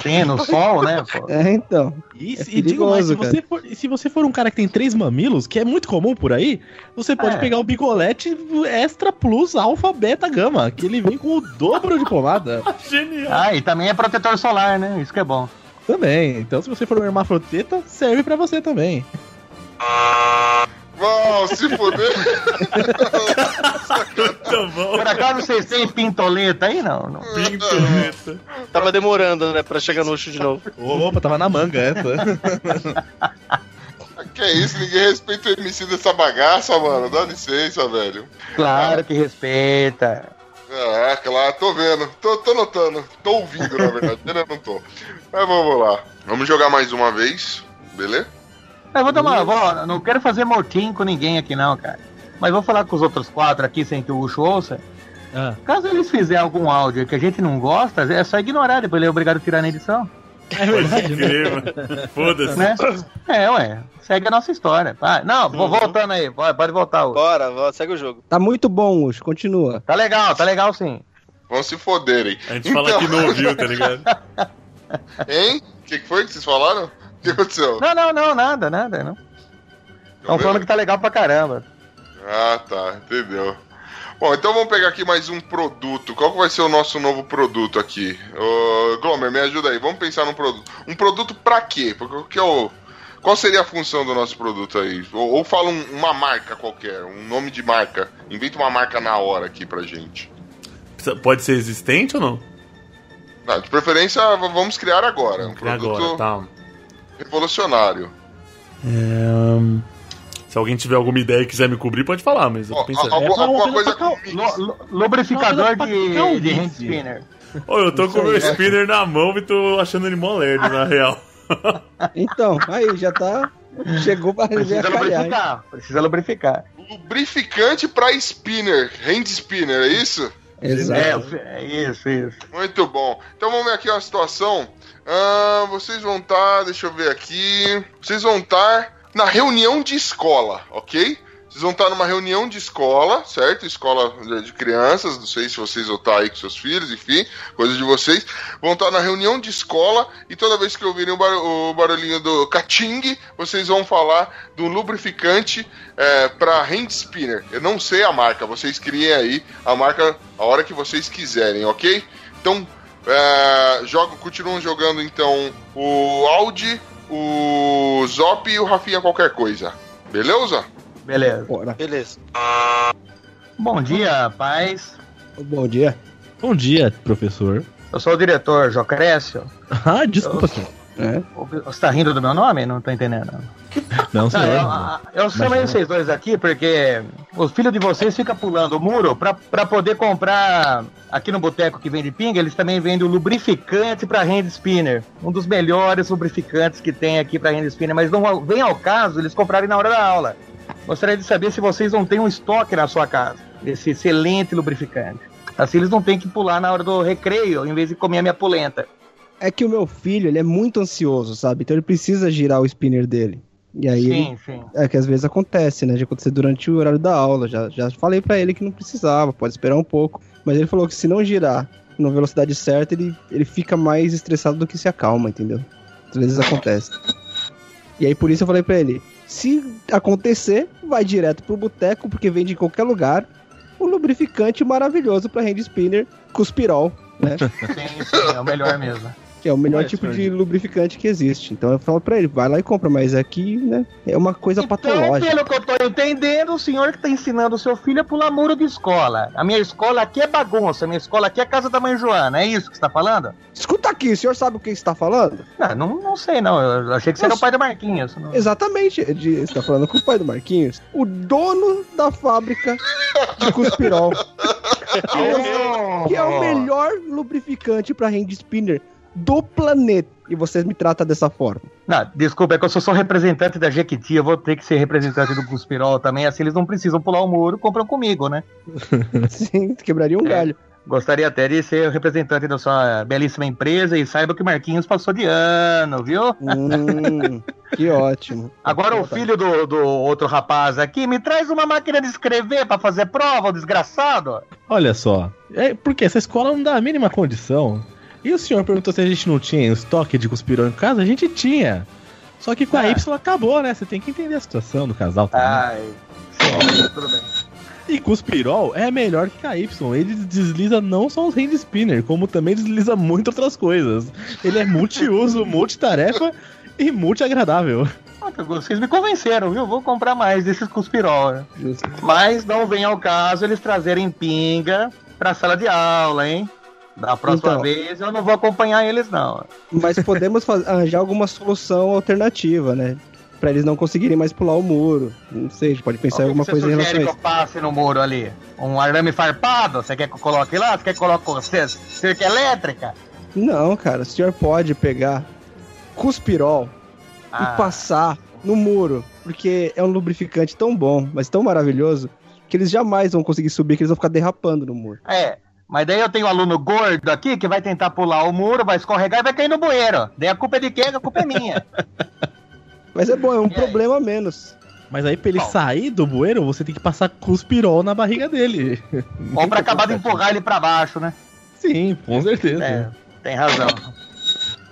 Sim, no sol, né, pô? É, então. E, É se- e digo mais, se você, for, se você for um cara que tem três mamilos, que é muito comum por aí, você pode É. pegar o bicolete extra plus alfa beta gama, que ele vem com o dobro de pomada. Genial. Ah, e também é protetor solar, né? Isso que é bom. também. Então, se você for um hermafrodita, serve pra você também. Vão se fuder. Tá bom. Por acaso vocês têm pintoleta aí? Não, não. Pintoleta. Tava demorando, né, pra chegar no Ucho de novo. Opa, tava na manga essa. Que é isso? Ninguém respeita o MC dessa bagaça, mano. Dá licença, velho. Claro que respeita. É, claro, tô vendo. Tô, tô notando. Tô ouvindo, na verdade. Eu não tô. Mas vamos lá. Vamos jogar mais uma vez, beleza? Eu vou dar uma. Vou, não quero fazer motim com ninguém aqui, não, cara. Mas vou falar com os outros quatro aqui sem que o Ucho ouça. Ah, Caso eles fizerem algum áudio que a gente não gosta, é só ignorar, depois ele é obrigado a tirar na edição. é verdade, né? Foda-se. Né? É, ué. Segue a nossa história. Vai. Não, vou voltando aí. Pode, pode voltar, Ucho. Bora, bora, segue o jogo. Tá muito bom, Ucho. Continua. Tá legal, tá legal sim. Vão se foderem. A gente fala que não ouviu, tá ligado? Hein? O que, que foi que vocês falaram? Que aconteceu? Não, não, não, nada, nada, não. Estão falando que tá legal pra caramba. Ah, tá, entendeu. Bom, então vamos pegar aqui mais um produto. Qual que vai ser o nosso novo produto aqui? Ô, Glomer, me ajuda aí. Vamos pensar num produto. Um produto pra quê? Porque o que é o... Qual seria a função do nosso produto aí? Ou, ou fala um- uma marca qualquer, um nome de marca. Inventa uma marca na hora aqui pra gente. Pode ser existente ou não? Ah, de preferência, vamos criar agora. Um Criar produto agora, tá. Revolucionário. É, Se alguém tiver alguma ideia e quiser me cobrir, pode falar, mas eu tô pensando. ó, É, alguma, uma alguma coisa lu- lubrificador é de, cá, de hand spinner. Ô, eu tô com o meu spinner na mão e tô achando ele mó lerdo, na real. Então, aí, já tá. Chegou pra Precisa a calhar. hein? lubrificar. Precisa lubrificar. Lubrificante pra spinner. Hand spinner, é isso? Exato. É, é isso, isso. Muito bom. Então vamos ver aqui uma situação. Ah, vocês vão estar, deixa eu ver aqui. Vocês vão estar na reunião de escola, ok? Vocês vão estar numa reunião de escola, certo? Escola de- crianças, não sei se vocês vão estar aí com seus filhos, enfim, coisa de vocês. Vão estar na reunião de escola e toda vez que ouvirem o, bar- o barulhinho do cating, vocês vão falar do lubrificante é, para hand spinner. Eu não sei a marca, vocês criem aí a marca a hora que vocês quiserem, ok? Então, é, jogam, continuam jogando então o Audi, o Zop e o Rafinha qualquer coisa. Beleza? Beleza. Bora. Beleza. Bom dia, paz. Bom dia. Bom dia, professor. Eu sou o diretor Jocrécio. Ah, desculpa, senhor. É. Você tá rindo do meu nome? Não tô entendendo. Não, Não, senhor. eu, eu chamei vocês dois aqui porque os filhos de vocês ficam pulando o muro pra, pra poder comprar aqui no boteco que vende pinga, eles também vendem o lubrificante pra hand spinner. Um dos melhores lubrificantes que tem aqui pra hand spinner, mas não vem ao caso eles comprarem na hora da aula. Gostaria de saber se vocês não têm um estoque na sua casa desse excelente lubrificante. Assim eles não têm que pular na hora do recreio em vez de comer a minha polenta. É que o meu filho, ele é muito ansioso, sabe? Então ele precisa girar o spinner dele. E aí ele- Sim, sim. é que às vezes acontece, né? De acontecer durante o horário da aula. Já, já falei pra ele que não precisava, pode esperar um pouco. Mas ele falou que se não girar na velocidade certa, ele, ele fica mais estressado do que se acalma, entendeu? Às vezes acontece. E aí por isso eu falei pra ele: se acontecer, vai direto pro boteco, porque vende em qualquer lugar o lubrificante maravilhoso pra hand spinner Cuspirol, né? Sim, sim, é o melhor mesmo. Que é o melhor Ué, tipo de lubrificante que existe. Então eu falo pra ele, vai lá e compra, mas aqui, né, é uma coisa Então, patológica. pelo que eu tô entendendo, o senhor que tá ensinando o seu filho a pular muro de escola. A minha escola aqui é bagunça, a minha escola aqui é casa da mãe Joana, é isso que você tá falando? Escuta aqui, o senhor sabe o que está falando? Não, não, não sei não, eu achei que você era o pai do Marquinhos. Não- Exatamente, de, você tá falando com o pai do Marquinhos, o dono da fábrica de Cuspirol, que é o melhor lubrificante pra hand spinner do planeta. E vocês me tratam dessa forma. Não, desculpa, é que eu sou só representante da Jequiti, eu vou ter que ser representante do Cuspirol também, assim eles não precisam pular o muro, compram comigo, né? Sim, quebraria um É. galho. Gostaria até de ser representante da sua belíssima empresa e saiba que o Marquinhos passou de ano, viu? Hum, que ótimo. Agora o filho do, do outro rapaz aqui, me traz uma máquina de escrever pra fazer prova, o desgraçado. Olha só, é porque essa escola não dá a mínima condição. E o senhor perguntou se a gente não tinha estoque de cuspirão em casa? A gente tinha. Só que com a Ah. Y acabou, né? Você tem que entender a situação do casal também. Ai, sim, tudo bem. E Cuspirol é melhor que KY. Ele desliza não só os hand spinner, como também desliza muitas outras coisas. Ele é multiuso, multitarefa e multiagradável. Ah, Vocês me convenceram, viu? Vou comprar mais desses Cuspirol. né? Mas não vem ao caso eles trazerem pinga pra sala de aula, hein? Da próxima Então. vez eu não vou acompanhar eles, não. Mas podemos arranjar alguma solução alternativa, né? Pra eles não conseguirem mais pular o muro. Não sei, a gente pode pensar em alguma coisa em relação a isso. que eu passe no muro ali? Um arame farpado? Você quer que eu coloque lá? Você quer que eu coloque cer- cerca elétrica? Não, cara, o senhor pode pegar cuspirol Ah. e passar no muro, porque é um lubrificante tão bom, mas tão maravilhoso, que eles jamais vão conseguir subir, que eles vão ficar derrapando no muro. É, mas daí eu tenho um aluno gordo aqui que vai tentar pular o muro, vai escorregar e vai cair no bueiro. Daí a culpa é de quem? A culpa é minha. Mas é bom, é um E problema a menos. Mas aí pra ele Bom. sair do bueiro, você tem que passar Cuspirol na barriga dele. Ou pra acabar de empurrar ele pra baixo, né? Sim, com certeza. É, tem razão.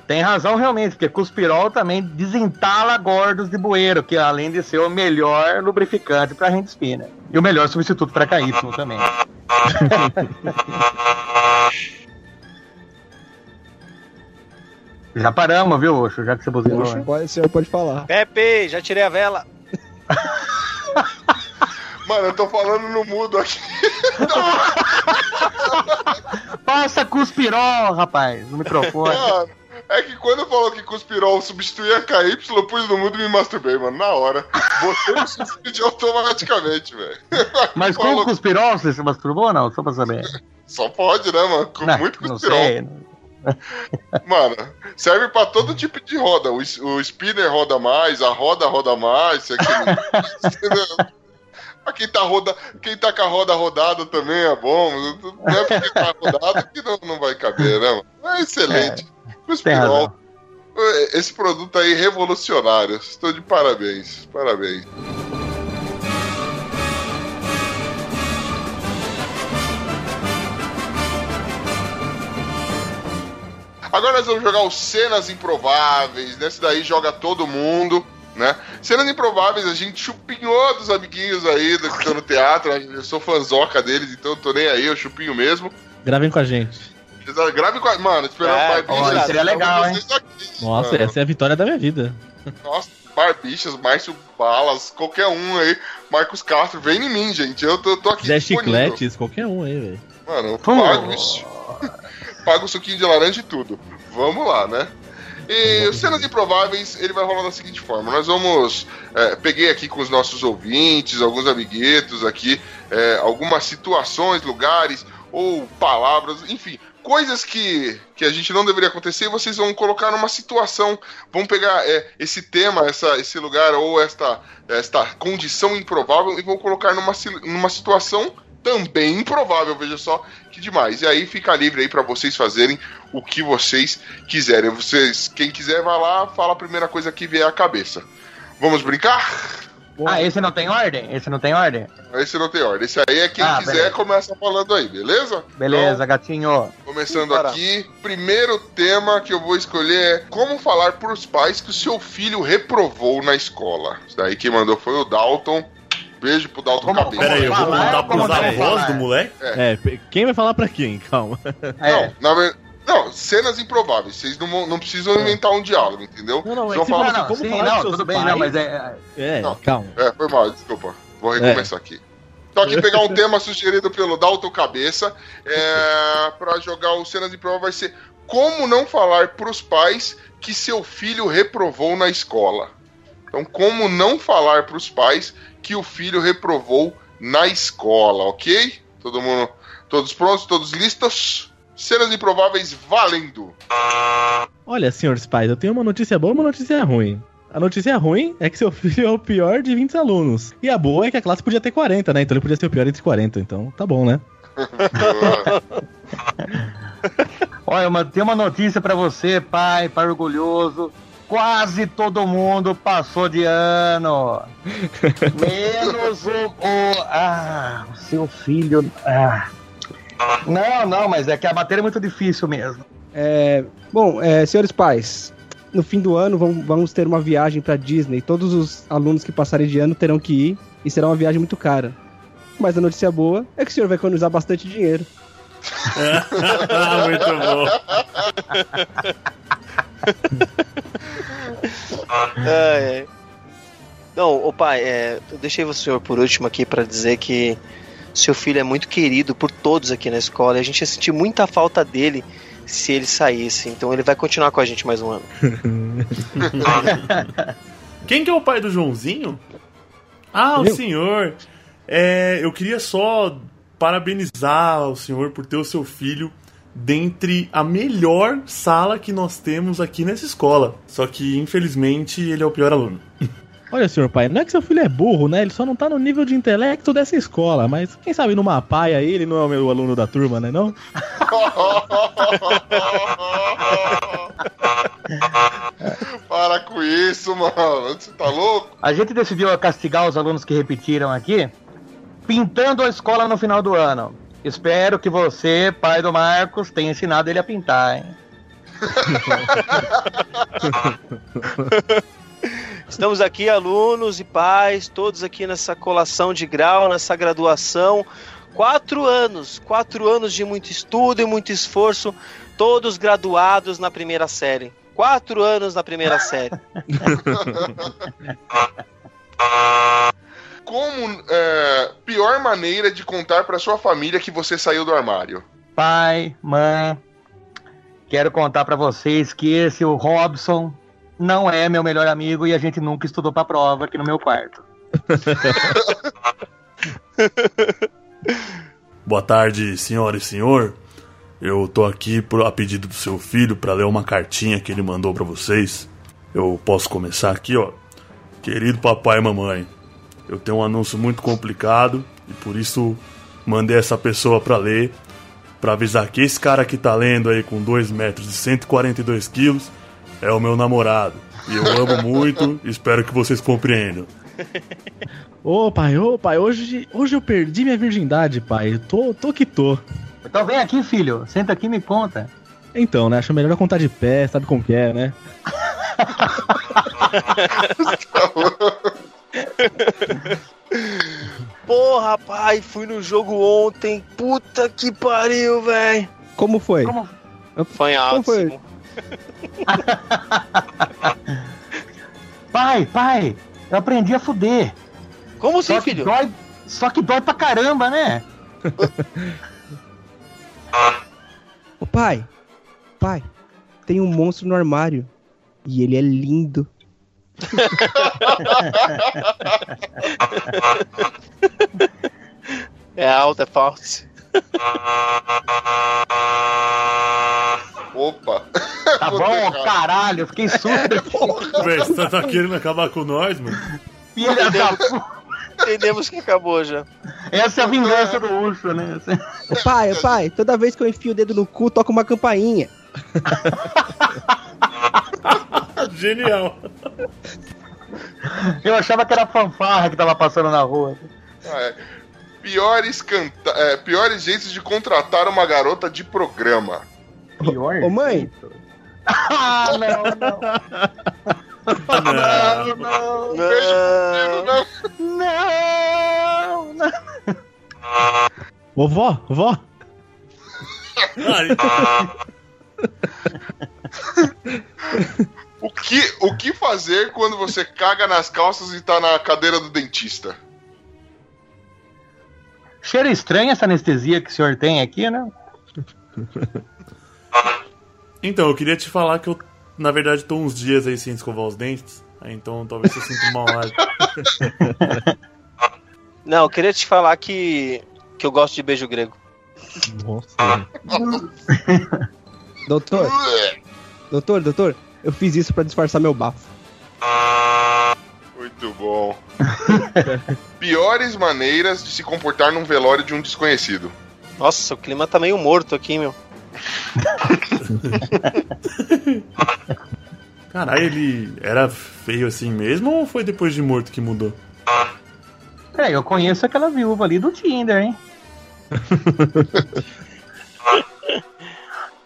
Tem razão realmente, porque Cuspirol também desentala gordos de bueiro, que além de ser o melhor lubrificante pra hand spinner. E o melhor substituto pra KY também. Já paramos, viu, Oxo? Já que você buzinou. Né? pode- o senhor pode falar. Pepe, já tirei a vela. Mano, eu tô falando no mudo aqui. Passa Cuspirol, rapaz, no microfone. Mano, é que quando falou que Cuspirol substituía a KY, eu pus no mudo e me masturbei, mano, na hora. Botei no suicídio automaticamente, velho. Mas com Falou- Cuspirol você se masturbou ou não? Só pra saber. Só pode, né, mano? Com Não, muito não sei. Mano, serve pra todo tipo de roda. O, o spinner roda mais, a roda roda mais. Entendeu? Pra quem tá, roda, quem tá com a roda rodada também é bom. Não é porque tá rodado que não, não vai caber, né, mano? É excelente. O Tem Spirol, razão. esse produto aí revolucionário. Estou de parabéns. Parabéns. Agora nós vamos jogar os Cenas Improváveis. Nesse daí joga todo mundo, né? Cenas Improváveis a gente chupinhou dos amiguinhos aí do que estão no teatro. Eu sou fanzoca deles, então eu tô nem aí, eu chupinho mesmo. Gravem com a gente. Grave com a... Mano, esperando É, Barbichas. ó, seria legal, hein? aqui, Nossa, mano. essa é a vitória da minha vida. Nossa, Barbichas, Márcio Balas, qualquer um aí. Marcos Castro, vem em mim, gente. Eu tô, tô aqui. Zé. Chicletes, qualquer um aí, velho. Mano, eu Pô. pago, bicho. Pago o suquinho de laranja e tudo. Vamos lá, né? E os cenas improváveis, ele vai rolar da seguinte forma: nós vamos. é, peguei aqui com os nossos ouvintes, alguns amiguetos aqui, é, algumas situações, lugares ou palavras, enfim, coisas que, que a gente não deveria acontecer e vocês vão colocar numa situação. Vão pegar é, esse tema, essa, esse lugar ou esta, esta condição improvável e vão colocar numa, numa situação também improvável, veja só que demais. E aí fica livre aí pra vocês fazerem o que vocês quiserem. Vocês, quem quiser vai lá, fala a primeira coisa que vier à cabeça. Vamos brincar? Ah, esse não tem ordem? Esse não tem ordem? Esse não tem ordem. Esse aí é quem Ah, quiser beleza. começa falando aí, beleza? Beleza, gatinho. Então, começando Bora. aqui, primeiro tema que eu vou escolher é como falar pros pais que o seu filho reprovou na escola. Isso daí quem mandou foi o Dalton. Beijo pro Dalton Como- Cabeça. Pera aí, eu vou contar como pros avós do moleque? É, pe- quem vai falar pra quem? Calma. É. Não, na verdade. Não, cenas improváveis. Vocês não, vão- não precisam inventar um diálogo, entendeu? Não, não, Vocês é vão que falar Não, não, como sim, falar não, tudo bem, pais? não, mas é. É, Não. calma. É, foi mal, desculpa. Vou recomeçar aqui. Então aqui pegar um tema sugerido pelo Dalton Cabeça é, para jogar o Cenas de Prova vai ser como não falar pros pais que seu filho reprovou na escola. Então, como não falar pros pais que o filho reprovou na escola, ok? Todo mundo, todos prontos, todos listos? Cenas improváveis valendo. Olha, senhores pais, eu tenho uma notícia boa e uma notícia ruim. A notícia ruim é que seu filho é o pior de 20 alunos. E a boa é que a classe podia ter 40, né? Então ele podia ser o pior entre 40. Então tá bom, né? Olha, eu tenho uma notícia pra você, pai, pai orgulhoso. Quase todo mundo passou de ano. Menos o, o. Ah, o seu filho. Ah. Não, não, mas é que a matéria é muito difícil mesmo. É, bom, é, senhores pais, no fim do ano vamos, vamos ter uma viagem pra Disney. Todos os alunos que passarem de ano terão que ir e será uma viagem muito cara. Mas a notícia boa é que o senhor vai economizar bastante dinheiro. Muito bom. É, é. Não, ô pai, é, eu deixei o senhor por último aqui pra dizer que seu filho é muito querido por todos aqui na escola e a gente ia sentir muita falta dele se ele saísse. Então ele vai continuar com a gente mais um ano. Quem que é o pai do Joãozinho? Ah, o senhor. É, eu queria só parabenizar o senhor por ter o seu filho dentre a melhor sala que nós temos aqui nessa escola. Só que, infelizmente, ele é o pior aluno. Olha, senhor pai, não é que seu filho é burro, né? Ele só não tá no nível de intelecto dessa escola. Mas quem sabe numa paia ele não é o meu aluno da turma, né? Não? Para com isso, mano. Você tá louco? A gente decidiu castigar os alunos que repetiram aqui, pintando a escola no final do ano. Espero que você, pai do Marcos, tenha ensinado ele a pintar, hein? Estamos aqui, alunos e pais, todos aqui nessa colação de grau, nessa graduação. Quatro anos, quatro anos de muito estudo e muito esforço, todos graduados na primeira série. Quatro anos na primeira série. Como é, pior maneira de contar pra sua família que você saiu do armário? Pai, mãe, quero contar pra vocês que esse, o Robson, não é meu melhor amigo e a gente nunca estudou pra prova aqui no meu quarto. Boa tarde, senhora e senhor. Eu tô aqui a pedido do seu filho para ler uma cartinha que ele mandou para vocês. Eu posso começar aqui, ó. Querido papai e mamãe, eu tenho um anúncio muito complicado e por isso mandei essa pessoa para ler, para avisar que esse cara que tá lendo aí com 2 metros e 142 quilos é o meu namorado. E eu amo muito e espero que vocês compreendam. Ô pai, ô pai, hoje, hoje eu perdi minha virgindade, pai. Tô, tô que tô. Então vem aqui, filho, senta aqui e me conta. Então, né? Acho melhor eu contar de pé, sabe como que é, né? Porra, pai, fui no jogo ontem. Puta que pariu, velho. Como foi? Como- Foi alto. foi? Pai, pai, eu aprendi a fuder. Como assim, Só filho? dói, só que dói pra caramba, né? Ô pai, pai, tem um monstro no armário. E ele é lindo. É alto, é forte. Opa! Tá bom, caralho, eu fiquei surdo. Véi, você tá querendo acabar com nós, mano? Filha da puta. Entendemos que acabou já. Essa é a vingança do urso, né? Ô pai, ô pai, toda vez que eu enfio o dedo no cu, toca uma campainha. Genial. Eu achava que era fanfarra que tava passando na rua. Ah, é. Piores, canta... é, piores jeitos de contratar uma garota de programa. Pior. Ô mãe, Ah, não, não. Não. Não, Não. não. não, não. Ô, vó, vó. O que, o que fazer quando você caga nas calças e tá na cadeira do dentista? Cheiro estranho essa anestesia que o senhor tem aqui, né? Então, eu queria te falar que eu, na verdade, tô uns dias aí sem escovar os dentes. Então, talvez eu sinta um mau ar. Não, eu queria te falar que, que eu gosto de beijo grego. Nossa. doutor, doutor, doutor, eu fiz isso pra disfarçar meu bafo. Muito bom. Piores maneiras de se comportar num velório de um desconhecido. Nossa, o clima tá meio morto aqui, meu. Caralho, ele era feio assim mesmo ou foi depois de morto que mudou? É, eu conheço aquela viúva ali do Tinder, hein?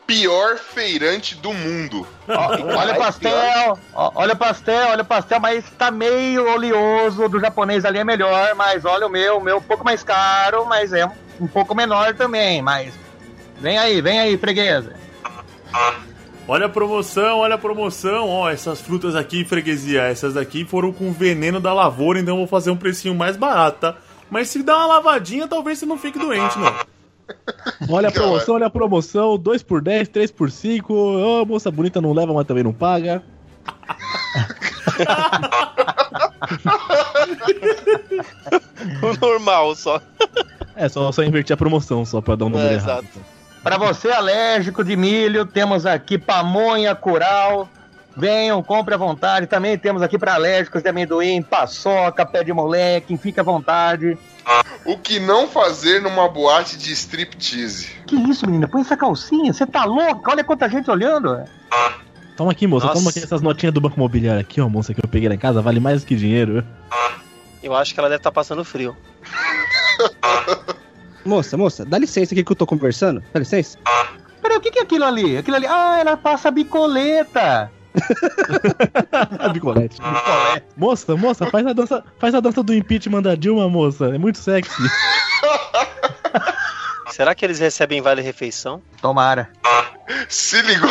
Pior feirante do mundo. Ó, olha o pastel, ó, olha o pastel, olha o pastel, mas tá meio oleoso. Do japonês ali é melhor, mas olha o meu, o meu é um pouco mais caro, mas é um pouco menor também. Mas vem aí, vem aí, freguesa. Olha a promoção, olha a promoção. Ó, essas frutas aqui, freguesia, essas aqui foram com veneno da lavoura, então eu vou fazer um precinho mais barato, tá? Mas se dá uma lavadinha, talvez você não fique doente, não. Olha a promoção, olha a promoção. 2 por 10, 3 por 5. Ô, moça bonita não leva, mas também não paga. O normal só. É, só, só invertir a promoção, só pra dar um número É, errado. exato. Pra você alérgico de milho, temos aqui pamonha, curau. Venham, compre à vontade. Também temos aqui para alérgicos de amendoim, paçoca, pé de moleque, fica à vontade. O que não fazer numa boate de striptease? Que isso, menina? Põe essa calcinha, você tá louca? Olha quanta gente olhando. Toma aqui, moça. Nossa. Toma aqui essas notinhas do Banco Imobiliário aqui, ó, moça, que eu peguei lá em casa. Vale mais do que dinheiro. Eu acho que ela deve estar passando frio. Moça, moça, dá licença aqui que eu tô conversando. Dá licença. Peraí, o que que é aquilo ali? Aquilo ali. Ah, ela passa bicoleta. Bicolete. Moça, moça, faz a dança, faz a dança do impeachment da Dilma, moça. É muito sexy. Será que eles recebem vale refeição? Tomara. Se ligou.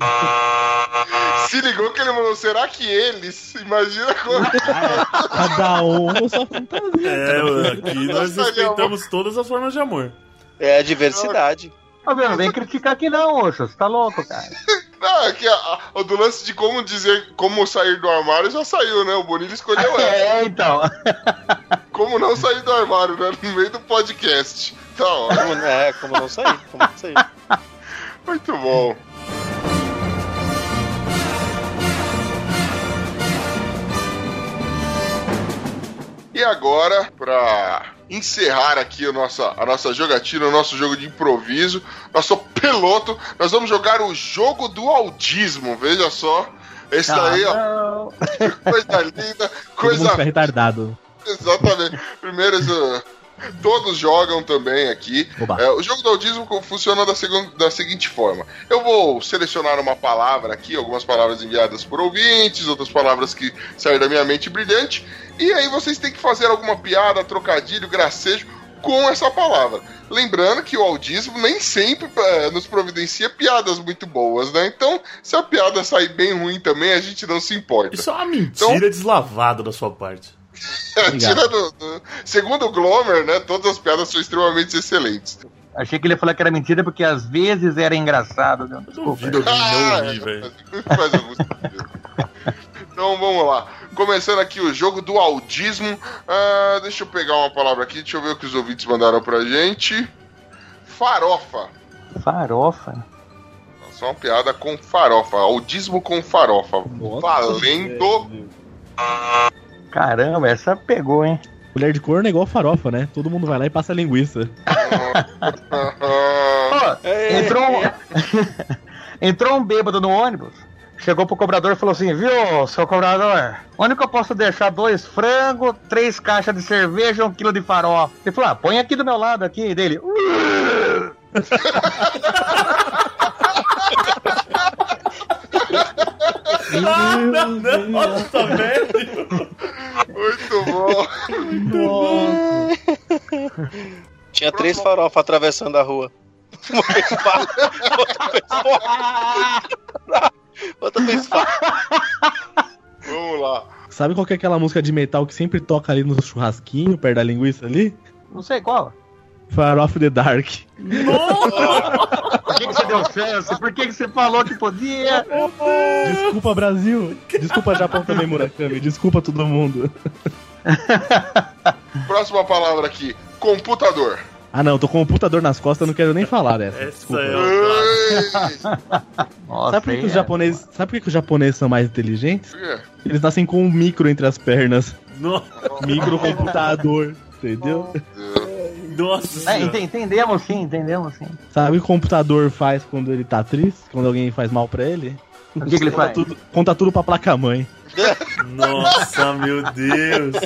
Se ligou que ele falou, será que eles? Imagina como. Cada um com sua fantasia. É, aqui nós respeitamos todas as formas de amor. É a diversidade. Tá vendo? Vem criticar aqui não, Oxo. Você tá louco, cara. Não, é que a- a- o do lance de como dizer como sair do armário já saiu, né? O Bonilha escolheu essa. É, então. Como não sair do armário, né? No meio do podcast. Tá ótimo. Como, é, como não sair, como não sair. Muito bom. E agora, pra encerrar aqui a nossa, a nossa jogatina, o nosso jogo de improviso, nosso peloto, nós vamos jogar o jogo do audismo. Veja só. Esse daí, ó, não. coisa linda, Todo mundo coisa retardado. Exatamente. Primeiro, isso, todos jogam também aqui. É, o jogo do audismo funciona da, segun- da seguinte forma: eu vou selecionar uma palavra aqui, algumas palavras enviadas por ouvintes, outras palavras que saíram da minha mente brilhante, e aí vocês têm que fazer alguma piada, trocadilho, gracejo com essa palavra. Lembrando que o audismo nem sempre é, nos providencia piadas muito boas, né? Então, se a piada sair bem ruim também, a gente não se importa. Isso é uma mentira deslavada da sua parte. Tira do- do- Segundo o Glomer, né? Todas as piadas são extremamente excelentes. Achei que ele ia falar que era mentira porque às vezes era engraçado. né? Desculpa. Duvido alguém não Ah, ouvir, velho. faz. Então vamos lá. Começando aqui o jogo do audismo. Ah, deixa eu pegar uma palavra aqui, deixa eu ver o que os ouvintes mandaram pra gente. Farofa. Farofa. Só uma piada com farofa. Audismo com farofa. Valendo. Caramba, essa pegou, hein? Mulher de corno é igual farofa, né? Todo mundo vai lá e passa linguiça. Pô, entrou um... entrou um bêbado no ônibus. Chegou pro cobrador e falou assim: Viu, seu cobrador? Onde que eu posso deixar dois frangos, três caixas de cerveja e um quilo de farofa? Ele falou: ah, põe aqui do meu lado, aqui dele. Nossa, velho! muito bom. Tinha três farofas atravessando a rua. Uma fez pá, outra fez. Outra. Vamos lá. Sabe qual que é aquela música de metal que sempre toca ali no churrasquinho, perto da linguiça ali? Não sei qual. Far Off the Dark. Por que, que você deu chance? Por que, que você falou que podia? Desculpa, Brasil. Desculpa, Japão também, Murakami. Desculpa todo mundo. Próxima palavra aqui: computador. Ah, não, tô com o computador nas costas, não quero nem falar dessa. Essa Desculpa. é Nossa, Sabe por que, os é. japoneses, sabe por que, os japoneses são mais inteligentes? por quê? Eles nascem com um micro entre as pernas. Microcomputador. Entendeu? Nossa É, entendemos sim, entendemos sim. Sabe o que o computador faz quando ele tá triste? Quando alguém faz mal pra ele? O que, que ele Conta faz? tudo, conta tudo pra placa-mãe. Nossa, meu Deus.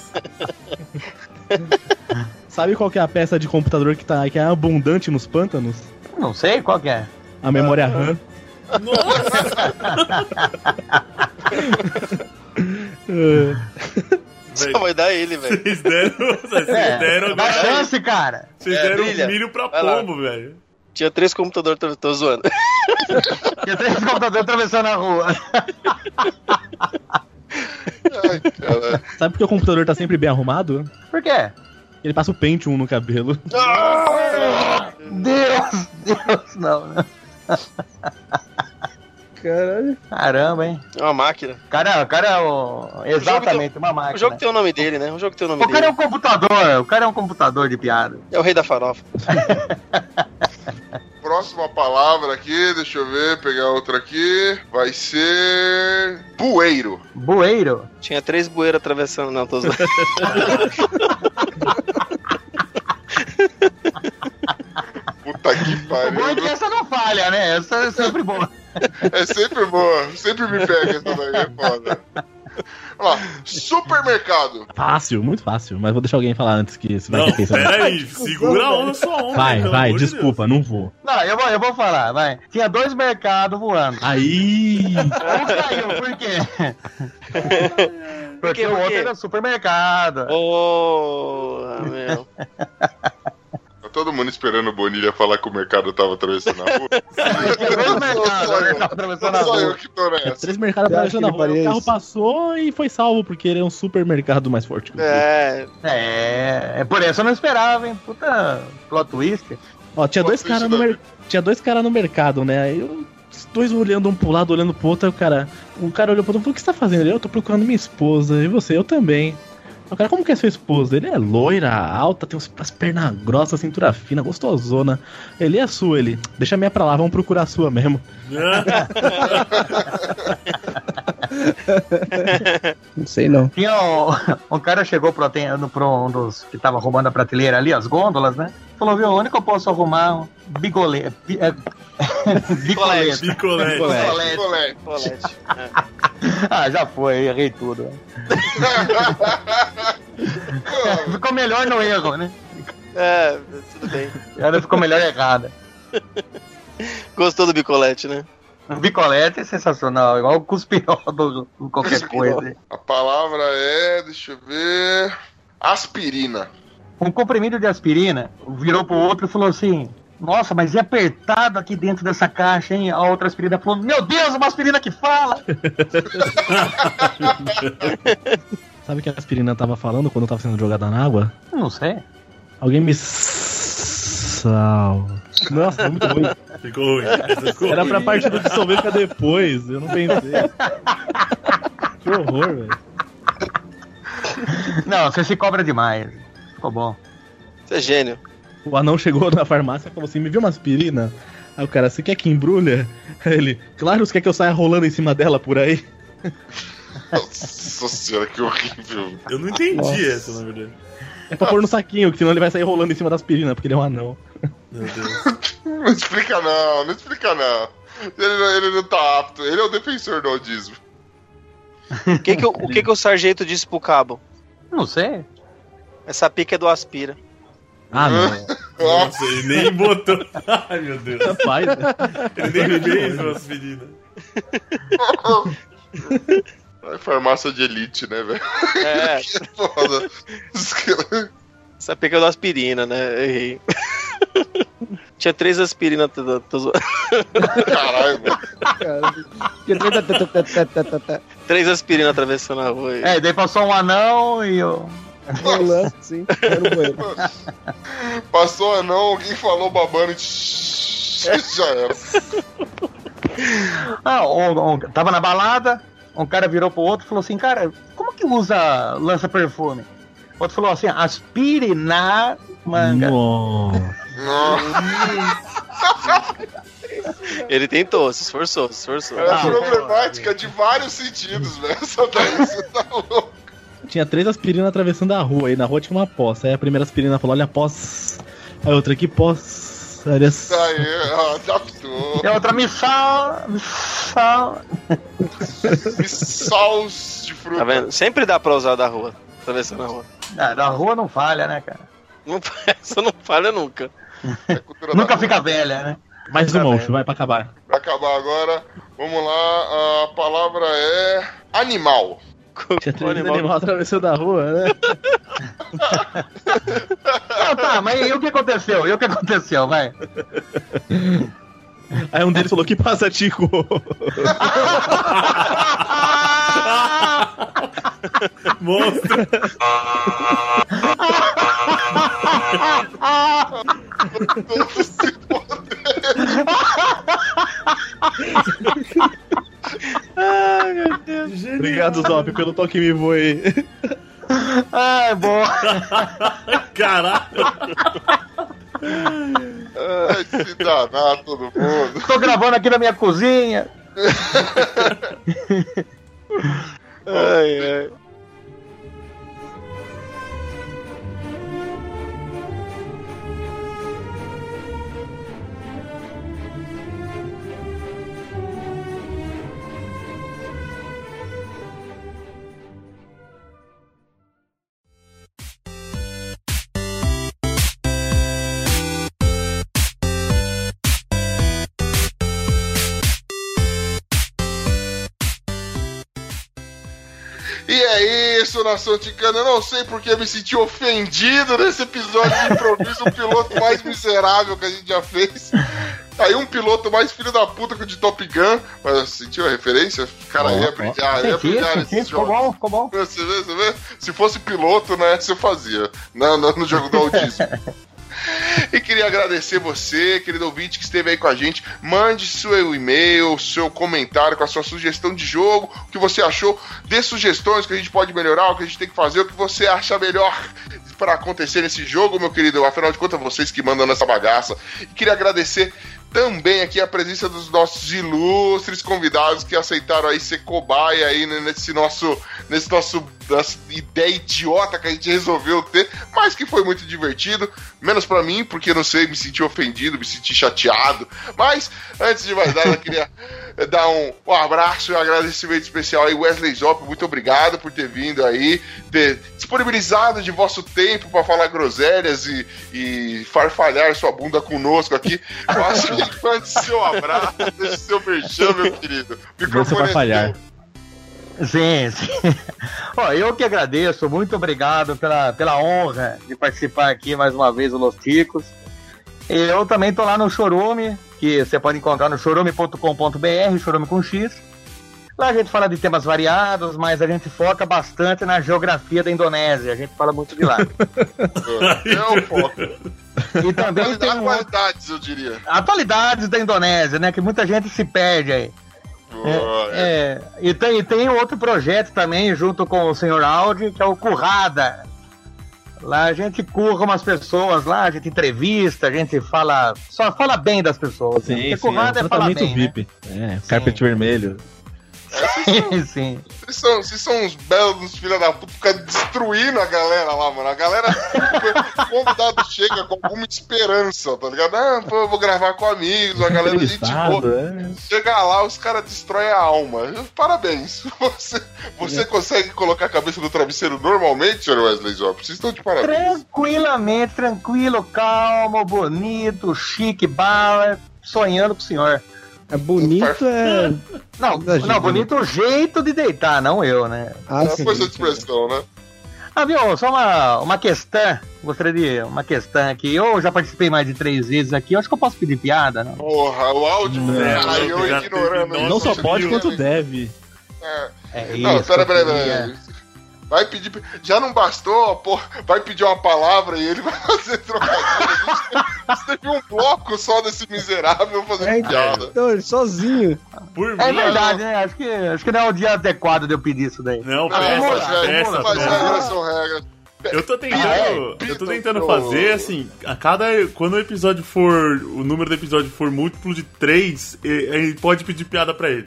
Sabe qual que é a peça de computador que, tá, que é abundante nos pântanos? Não sei qual que é. A memória RAM. É. Só vai dar ele, velho. Vocês deram. Vocês É, deram dá chance, cara. Vocês É, deram brilha. milho pra Vai pombo, velho. Tinha três computadores, tô, tô zoando. Tinha três computadores atravessando a rua. Ai, cara. Sabe por que o computador tá sempre bem arrumado? Por quê? Ele passa o Pentium no cabelo. Deus, Deus, não. não. Caralho. Caramba, hein? É uma máquina. O cara, o cara é o... exatamente uma O máquina. jogo tem o nome dele, né? O jogo tem o nome O cara é dele. um computador, o cara é um computador de piada. É o rei da farofa. Próxima palavra aqui, deixa eu ver, pegar outra aqui. Vai ser. Bueiro. Bueiro. Tinha três bueiros atravessando. Não, tô zoando. Puta que O bom é que pariu. essa não falha, né? Essa é sempre boa. É sempre boa. Sempre me pega essa daí, é foda. Lá. Supermercado. Fácil, muito fácil. Mas vou deixar alguém falar antes que você vai Não, ter pensado. pera aí. Segura a onda sua onda. Vai, vai, desculpa, não vou. Não, eu vou, eu vou falar, vai. Tinha dois mercados voando. Aí. Um caiu, por quê? Porque quê, o outro era supermercado. Ô, meu. Todo mundo esperando o Bonilha falar que o mercado tava atravessando a rua. Dois mercados, Só eu. Tava atravessando a Só eu rua. que tô nessa. Três mercados atravessando a rua. O carro passou e foi salvo, porque ele é um supermercado mais forte que o outro. É, É, é por isso eu não esperava, hein? Puta plot twist. Ó, tinha dois caras no, mer... tinha dois cara no mercado, né? Aí eu- dois olhando um pro lado, olhando pro outro, aí o cara. O cara olhou pro outro e falou: O que você tá fazendo? Eu tô procurando minha esposa. E você? Eu também. O cara, como que é sua esposa? Ele é loira, alta, tem as pernas grossas, cintura fina, gostosona. Ele é sua, ele. Deixa a minha pra lá, vamos procurar a sua mesmo. Não sei não. Tinha um, um cara chegou pro, pro um dos que tava arrumando a prateleira ali, as gôndolas, né? Falou, viu, onde que eu posso arrumar um bigolê? Bi, é, bicolete. Picolé. Bicolete. Colete. colete. Ah, já foi, errei tudo. Ficou melhor no erro, né? É, tudo bem. Ela ficou melhor errada. Gostou do bicolete, né? O bicolete é sensacional, igual o cuspirol do, do qualquer Cuspirol. coisa. A palavra é, deixa eu ver. Aspirina. Um comprimido de aspirina virou pro outro e falou assim: Nossa, mas é apertado aqui dentro dessa caixa, hein? A outra aspirina falou: Meu Deus, uma aspirina que fala! Sabe o que a aspirina tava falando quando tava sendo jogada na água? Não sei. Alguém me. Sal. Nossa, foi muito ruim. Ficou ruim. Ficou Era ruim. pra parte do dissolver ficar depois. Eu não pensei. Que horror, velho. Não, você se cobra demais. Ficou bom. Você é gênio. O anão chegou na farmácia e falou assim: Me viu uma aspirina? Aí o cara, você quer que embrulha? Aí ele, claro, você quer que eu saia rolando em cima dela por aí? Nossa senhora, que horrível. Eu não entendi essa, na verdade. É pra pôr no saquinho, que senão ele vai sair rolando em cima das aspirina, porque ele é um anão. Meu Deus. Não explica não, não explica não. Ele, não- ele não tá apto, ele é o defensor do audismo. O que que, o- o que que o sargento disse pro cabo? Não sei. Essa pica é do aspira. Ah, não. Nossa, ele nem botou. Ai, meu Deus. Rapaz, Ele nem fez as meninas. É farmácia de elite, né, velho? É, Foda. essa pica é do aspirina, né? Errei. Tinha três aspirinas. Caralho, velho. Três aspirinas atravessando a rua. aí. É, daí passou um anão e o. Rolando banheiro. Passou anão, alguém falou babando e já era. Ah, um, um- tava na balada, um cara virou pro outro e falou assim, cara, como que usa lança-perfume? O outro falou assim, aspire na manga. Ele tentou, se esforçou, se esforçou. É Ah, problemática de vários sentidos, velho. Essa daí você tá louco. Tinha três aspirinas atravessando a rua, aí na rua tinha uma poça. Aí a primeira aspirina falou, olha a poça. A outra, que poça. Olha só. Aí, ó, adaptou. E a outra, missal, missal. Missals de fruta. Tá vendo? Sempre dá pra usar da rua. Atravessando a rua. Ah, da rua não falha, né, cara? Não, essa não falha nunca. É Nunca fica velha, né? Mais Tá vendo? Ucho, vai pra acabar. Pra acabar agora, vamos lá. A palavra é animal. Tinha O três animal- animais atravessando a rua, né? Ah, tá, mas e o que aconteceu? E o que aconteceu, vai? Aí um deles falou, que passa, Tico? Monstro. Se fodem. Obrigado, Zop, pelo toque me voe. Ah, é bom. Caralho. Ai, se danar todo mundo. Tô gravando aqui na minha cozinha. Ai, ai. É isso, Nação Ticana. Eu não sei porque eu me senti ofendido nesse episódio de improviso, o piloto mais miserável que a gente já fez. Aí um piloto mais filho da puta que o de Top Gun. Mas sentiu a referência? Cara, ia brilhar, ia Senti, brilhar nesse ficou jogo. bom, ficou bom. Você vê, você vê? Se fosse piloto, né, você fazia. Não, não no jogo do autismo. E queria agradecer você, querido ouvinte, que esteve aí com a gente. Mande seu e-mail, seu comentário com a sua sugestão de jogo, o que você achou, dê sugestões que a gente pode melhorar, o que a gente tem que fazer, o que você acha melhor para acontecer nesse jogo, meu querido. Afinal de contas, vocês que mandam nessa bagaça. E queria agradecer também aqui a presença dos nossos ilustres convidados que aceitaram aí ser cobaia aí né, nesse nosso, nesse nosso nossa ideia idiota que a gente resolveu ter, mas que foi muito divertido, menos pra mim, porque não sei, me senti ofendido, me senti chateado. Mas antes de mais nada, eu queria dar um, um abraço e um agradecimento especial aí, Wesley Zop, muito obrigado por ter vindo aí, ter disponibilizado de vosso tempo pra falar groselhas e, e farfalhar sua bunda conosco aqui. Que mande seu abraço, deixe seu merchan, meu querido. O Você vai é. Sim, sim. Ó, eu que agradeço, muito obrigado pela, pela honra de participar aqui mais uma vez do Los Ticos. Eu também tô lá no Chorume, que você pode encontrar no chorume.com.br, chorume com X. Lá a gente fala de temas variados, mas a gente foca bastante na geografia da Indonésia. A gente fala muito de lá. É o foco. E também tem um Atualidades, eu diria. atualidades da Indonésia, né? Que muita gente se perde aí. Boa, É, e, tem, e tem outro projeto também, junto com o senhor Audi, que é o Currada. Lá a gente curra umas pessoas lá, a gente entrevista, a gente fala. Só fala bem das pessoas. Sim, Porque sim, é um currada é, falar bem. né? VIP. É, carpete vermelho. Sim, sim. Vocês são, vocês são uns belos filha da puta, destruindo a galera lá, mano. A galera, o convidado chega com alguma esperança, tá ligado? Ah, pô, eu vou gravar com amigos, a galera gente boa. É. Chega lá, os caras destroem a alma. Parabéns. Você, você consegue colocar a cabeça no travesseiro normalmente, senhor Wesley Zop? Vocês estão de parabéns. Tranquilamente, tranquilo, calmo, bonito, chique, bala, sonhando com o senhor. É bonito, é. Não, não, bonito o jeito de deitar, não eu, né? Ah, É sim. uma coisa de expressão, né? Ah, viu? Só uma, uma questão. Gostaria de. Uma questão aqui. Eu já participei mais de três vezes aqui. Eu acho que eu posso pedir piada, né? Porra, o áudio, É, cara, eu ignorando. Não só pode quanto né? deve. É. É Não, isso. pera, pera, pera. Vai pedir. Já não bastou, pô, vai pedir uma palavra e ele vai fazer trocadilho. Teve um bloco só desse miserável fazendo É, então. piada. Então, ele sozinho. Por É mim. verdade, né? Acho que, acho que não é o dia adequado de eu pedir isso daí. Não, Não, peça, é, peça, mas peça. regras são regras. Eu tô tentando, Ah, é? eu tô tentando fazer assim, a cada quando o episódio for, o número do episódio for múltiplo de 3, ele pode pedir piada pra ele.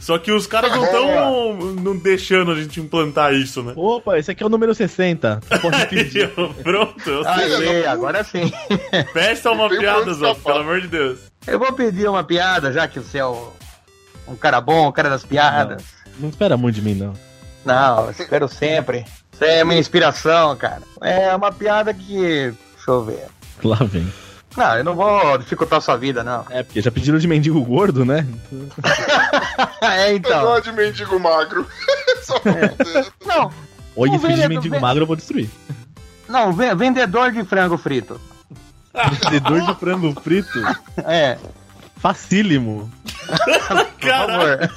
Só que os caras não estão não deixando a gente implantar isso, né? Opa, esse aqui é o número 60. Você pode pedir. Pronto, eu Aí, Filha da agora sim. peça uma piada, Zó, pelo amor de Deus. Eu vou pedir uma piada, já que você é o- um cara bom, um cara das piadas. Não espera muito de mim, não. Não, eu espero sempre. Você é minha inspiração, cara. É uma piada que. Deixa eu ver. Lá vem. Não, eu não vou dificultar sua vida, não. É, porque já pediram de mendigo gordo, né? é, Eu então. gosto de mendigo magro. Dizer. Não, Olha, O esse pedido de mendigo magro eu vou destruir. não, ve- vendedor de frango frito. Vendedor de frango frito. É, Facílimo. por favor.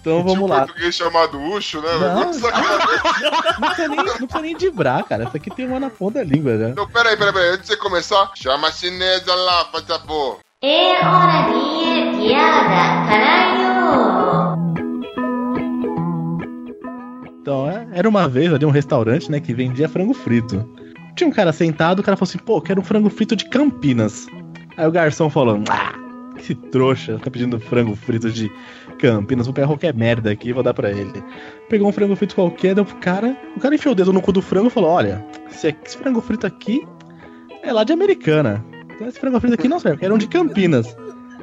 Então vamos um lá. português chamado Ucho, né? Não. Não precisa, nem, não precisa nem dibrar, cara. Isso aqui tem uma na ponta da língua já. Então, peraí, peraí, peraí. Antes de você começar, chama a chinesa lá, faz favor. É hora de piada, caralho! Então, é- era uma vez ali um restaurante, né, que vendia frango frito. Tinha um cara sentado, o cara falou assim, pô, quero um frango frito de Campinas. Aí o garçom falou, ah, que trouxa, tá pedindo frango frito de Campinas, vou pegar qualquer merda aqui e vou dar pra ele. Pegou um frango frito qualquer, deu pro cara, o cara enfiou o dedo no cu do frango e falou, olha, esse, esse frango frito aqui é lá de Americana. Então esse frango frito aqui não serve, quero um de Campinas.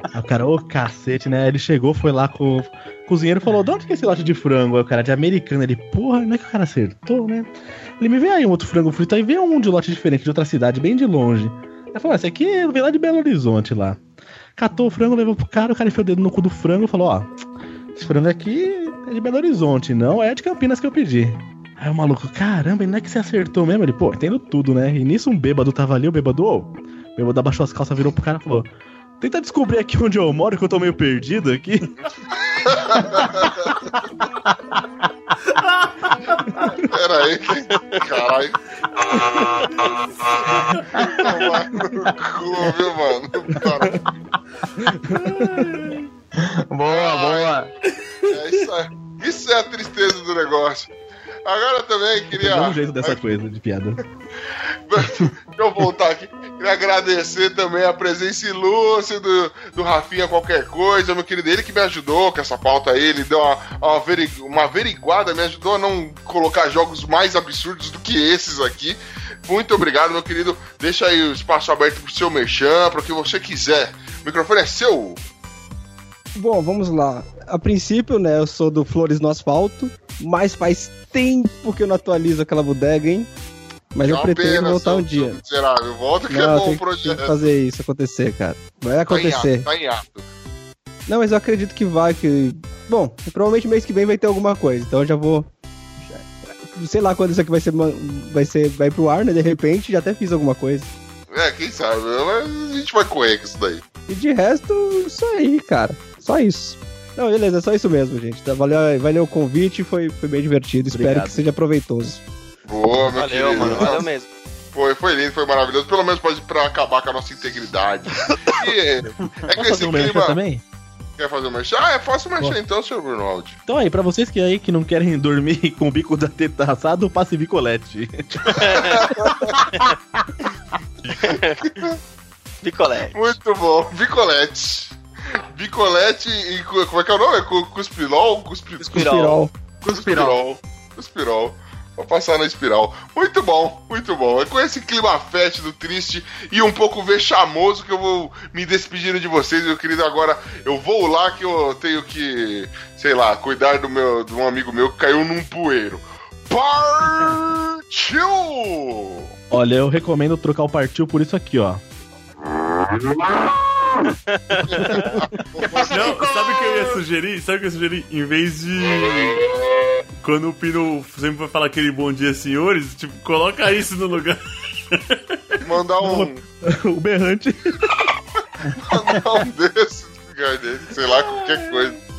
Aí o cara, ô cacete, né? Ele chegou, foi lá com o cozinheiro e falou: De onde que é esse lote de frango? Aí o cara, de americano. Ele, porra, não é que o cara acertou, né? Ele me vê aí um outro frango frito, aí vê um de lote diferente, de outra cidade, bem de longe. Aí falou: Esse aqui veio lá de Belo Horizonte lá. Catou o frango, levou pro cara, o cara enfiou o dedo no cu do frango e falou: Ó, esse frango aqui é de Belo Horizonte, não é de Campinas que eu pedi. Aí o maluco, caramba, não é que você acertou mesmo? Ele, pô, entendo tudo, né? E nisso um bêbado tava ali, o bêbado, ô, o bêbado abaixou as calças, virou pro cara e falou: Tenta descobrir aqui onde eu moro, que eu tô meio perdido aqui. Peraí. Caralho. Tomar no cu, viu, mano? Caralho. Boa, boa. É isso aí. Isso é a tristeza do negócio. Agora também queria. Dá um jeito dessa coisa de piada. Deixa eu voltar aqui. Queria agradecer também a presença ilustre do, do Rafinha Qualquer Coisa, meu querido. Ele que me ajudou com essa pauta aí. Ele deu uma, uma, uma averiguada, me ajudou a não colocar jogos mais absurdos do que esses aqui. Muito obrigado, meu querido. Deixa aí o espaço aberto pro seu merchan, para o que você quiser. O microfone é seu. Bom, vamos lá. A princípio, né, eu sou do Flores no Asfalto, mas faz tempo que eu não atualizo aquela bodega, hein? Mas É eu pretendo pena, voltar um dia. Miserável. Volta que é Não, bom tem, o que- tem projeto. que fazer isso acontecer, cara. Vai Tá em acontecer. ato, tá em ato. Não, mas eu acredito que vai, que. Bom, provavelmente mês que vem vai ter alguma coisa, então eu já vou. Sei lá quando isso aqui vai ser, vai ser. Vai pro ar, né? De repente, já até fiz alguma coisa. É, quem sabe? A gente vai correr com isso daí. E de resto, isso aí, cara. Só isso. Não, beleza, é só isso mesmo, gente. Tá, Valeu, valeu o convite, foi, foi bem divertido. Espero Obrigado. que seja proveitoso. Boa, meu Valeu, querido. mano. Valeu mesmo. Foi, foi lindo, foi maravilhoso. Pelo menos pode pra acabar com a nossa integridade. E é, é que esse fazer um clima. também? Quer fazer o merchan? Ah, é fácil o merchan então, senhor Bruno Aldi. Então aí, pra vocês que aí que não querem dormir com o bico da teta assado, passe bicolete. Picolé. Muito bom. Bicolete. Bicolete e. cu- Como é que é o nome? É cu- Cuspirol? Cuspirol. Cuspirol. Cuspirol. Cuspirol. Vou passar na espiral. Muito bom, muito bom. É com esse clima fétido, triste e um pouco vexamoso que eu vou me despedindo de vocês, meu querido. Agora eu vou lá que eu tenho que, sei lá, cuidar do meu de um amigo meu que caiu num poeiro. Partiu! Olha, eu recomendo trocar o partiu por isso aqui, ó. Não, sabe o que eu ia sugerir? Sabe o que eu ia sugerir? Em vez de. Quando o Pino sempre vai falar aquele bom dia, senhores, tipo, coloca isso no lugar. Mandar um, o berrante. mandar um desses no lugar dele, sei lá, qualquer coisa.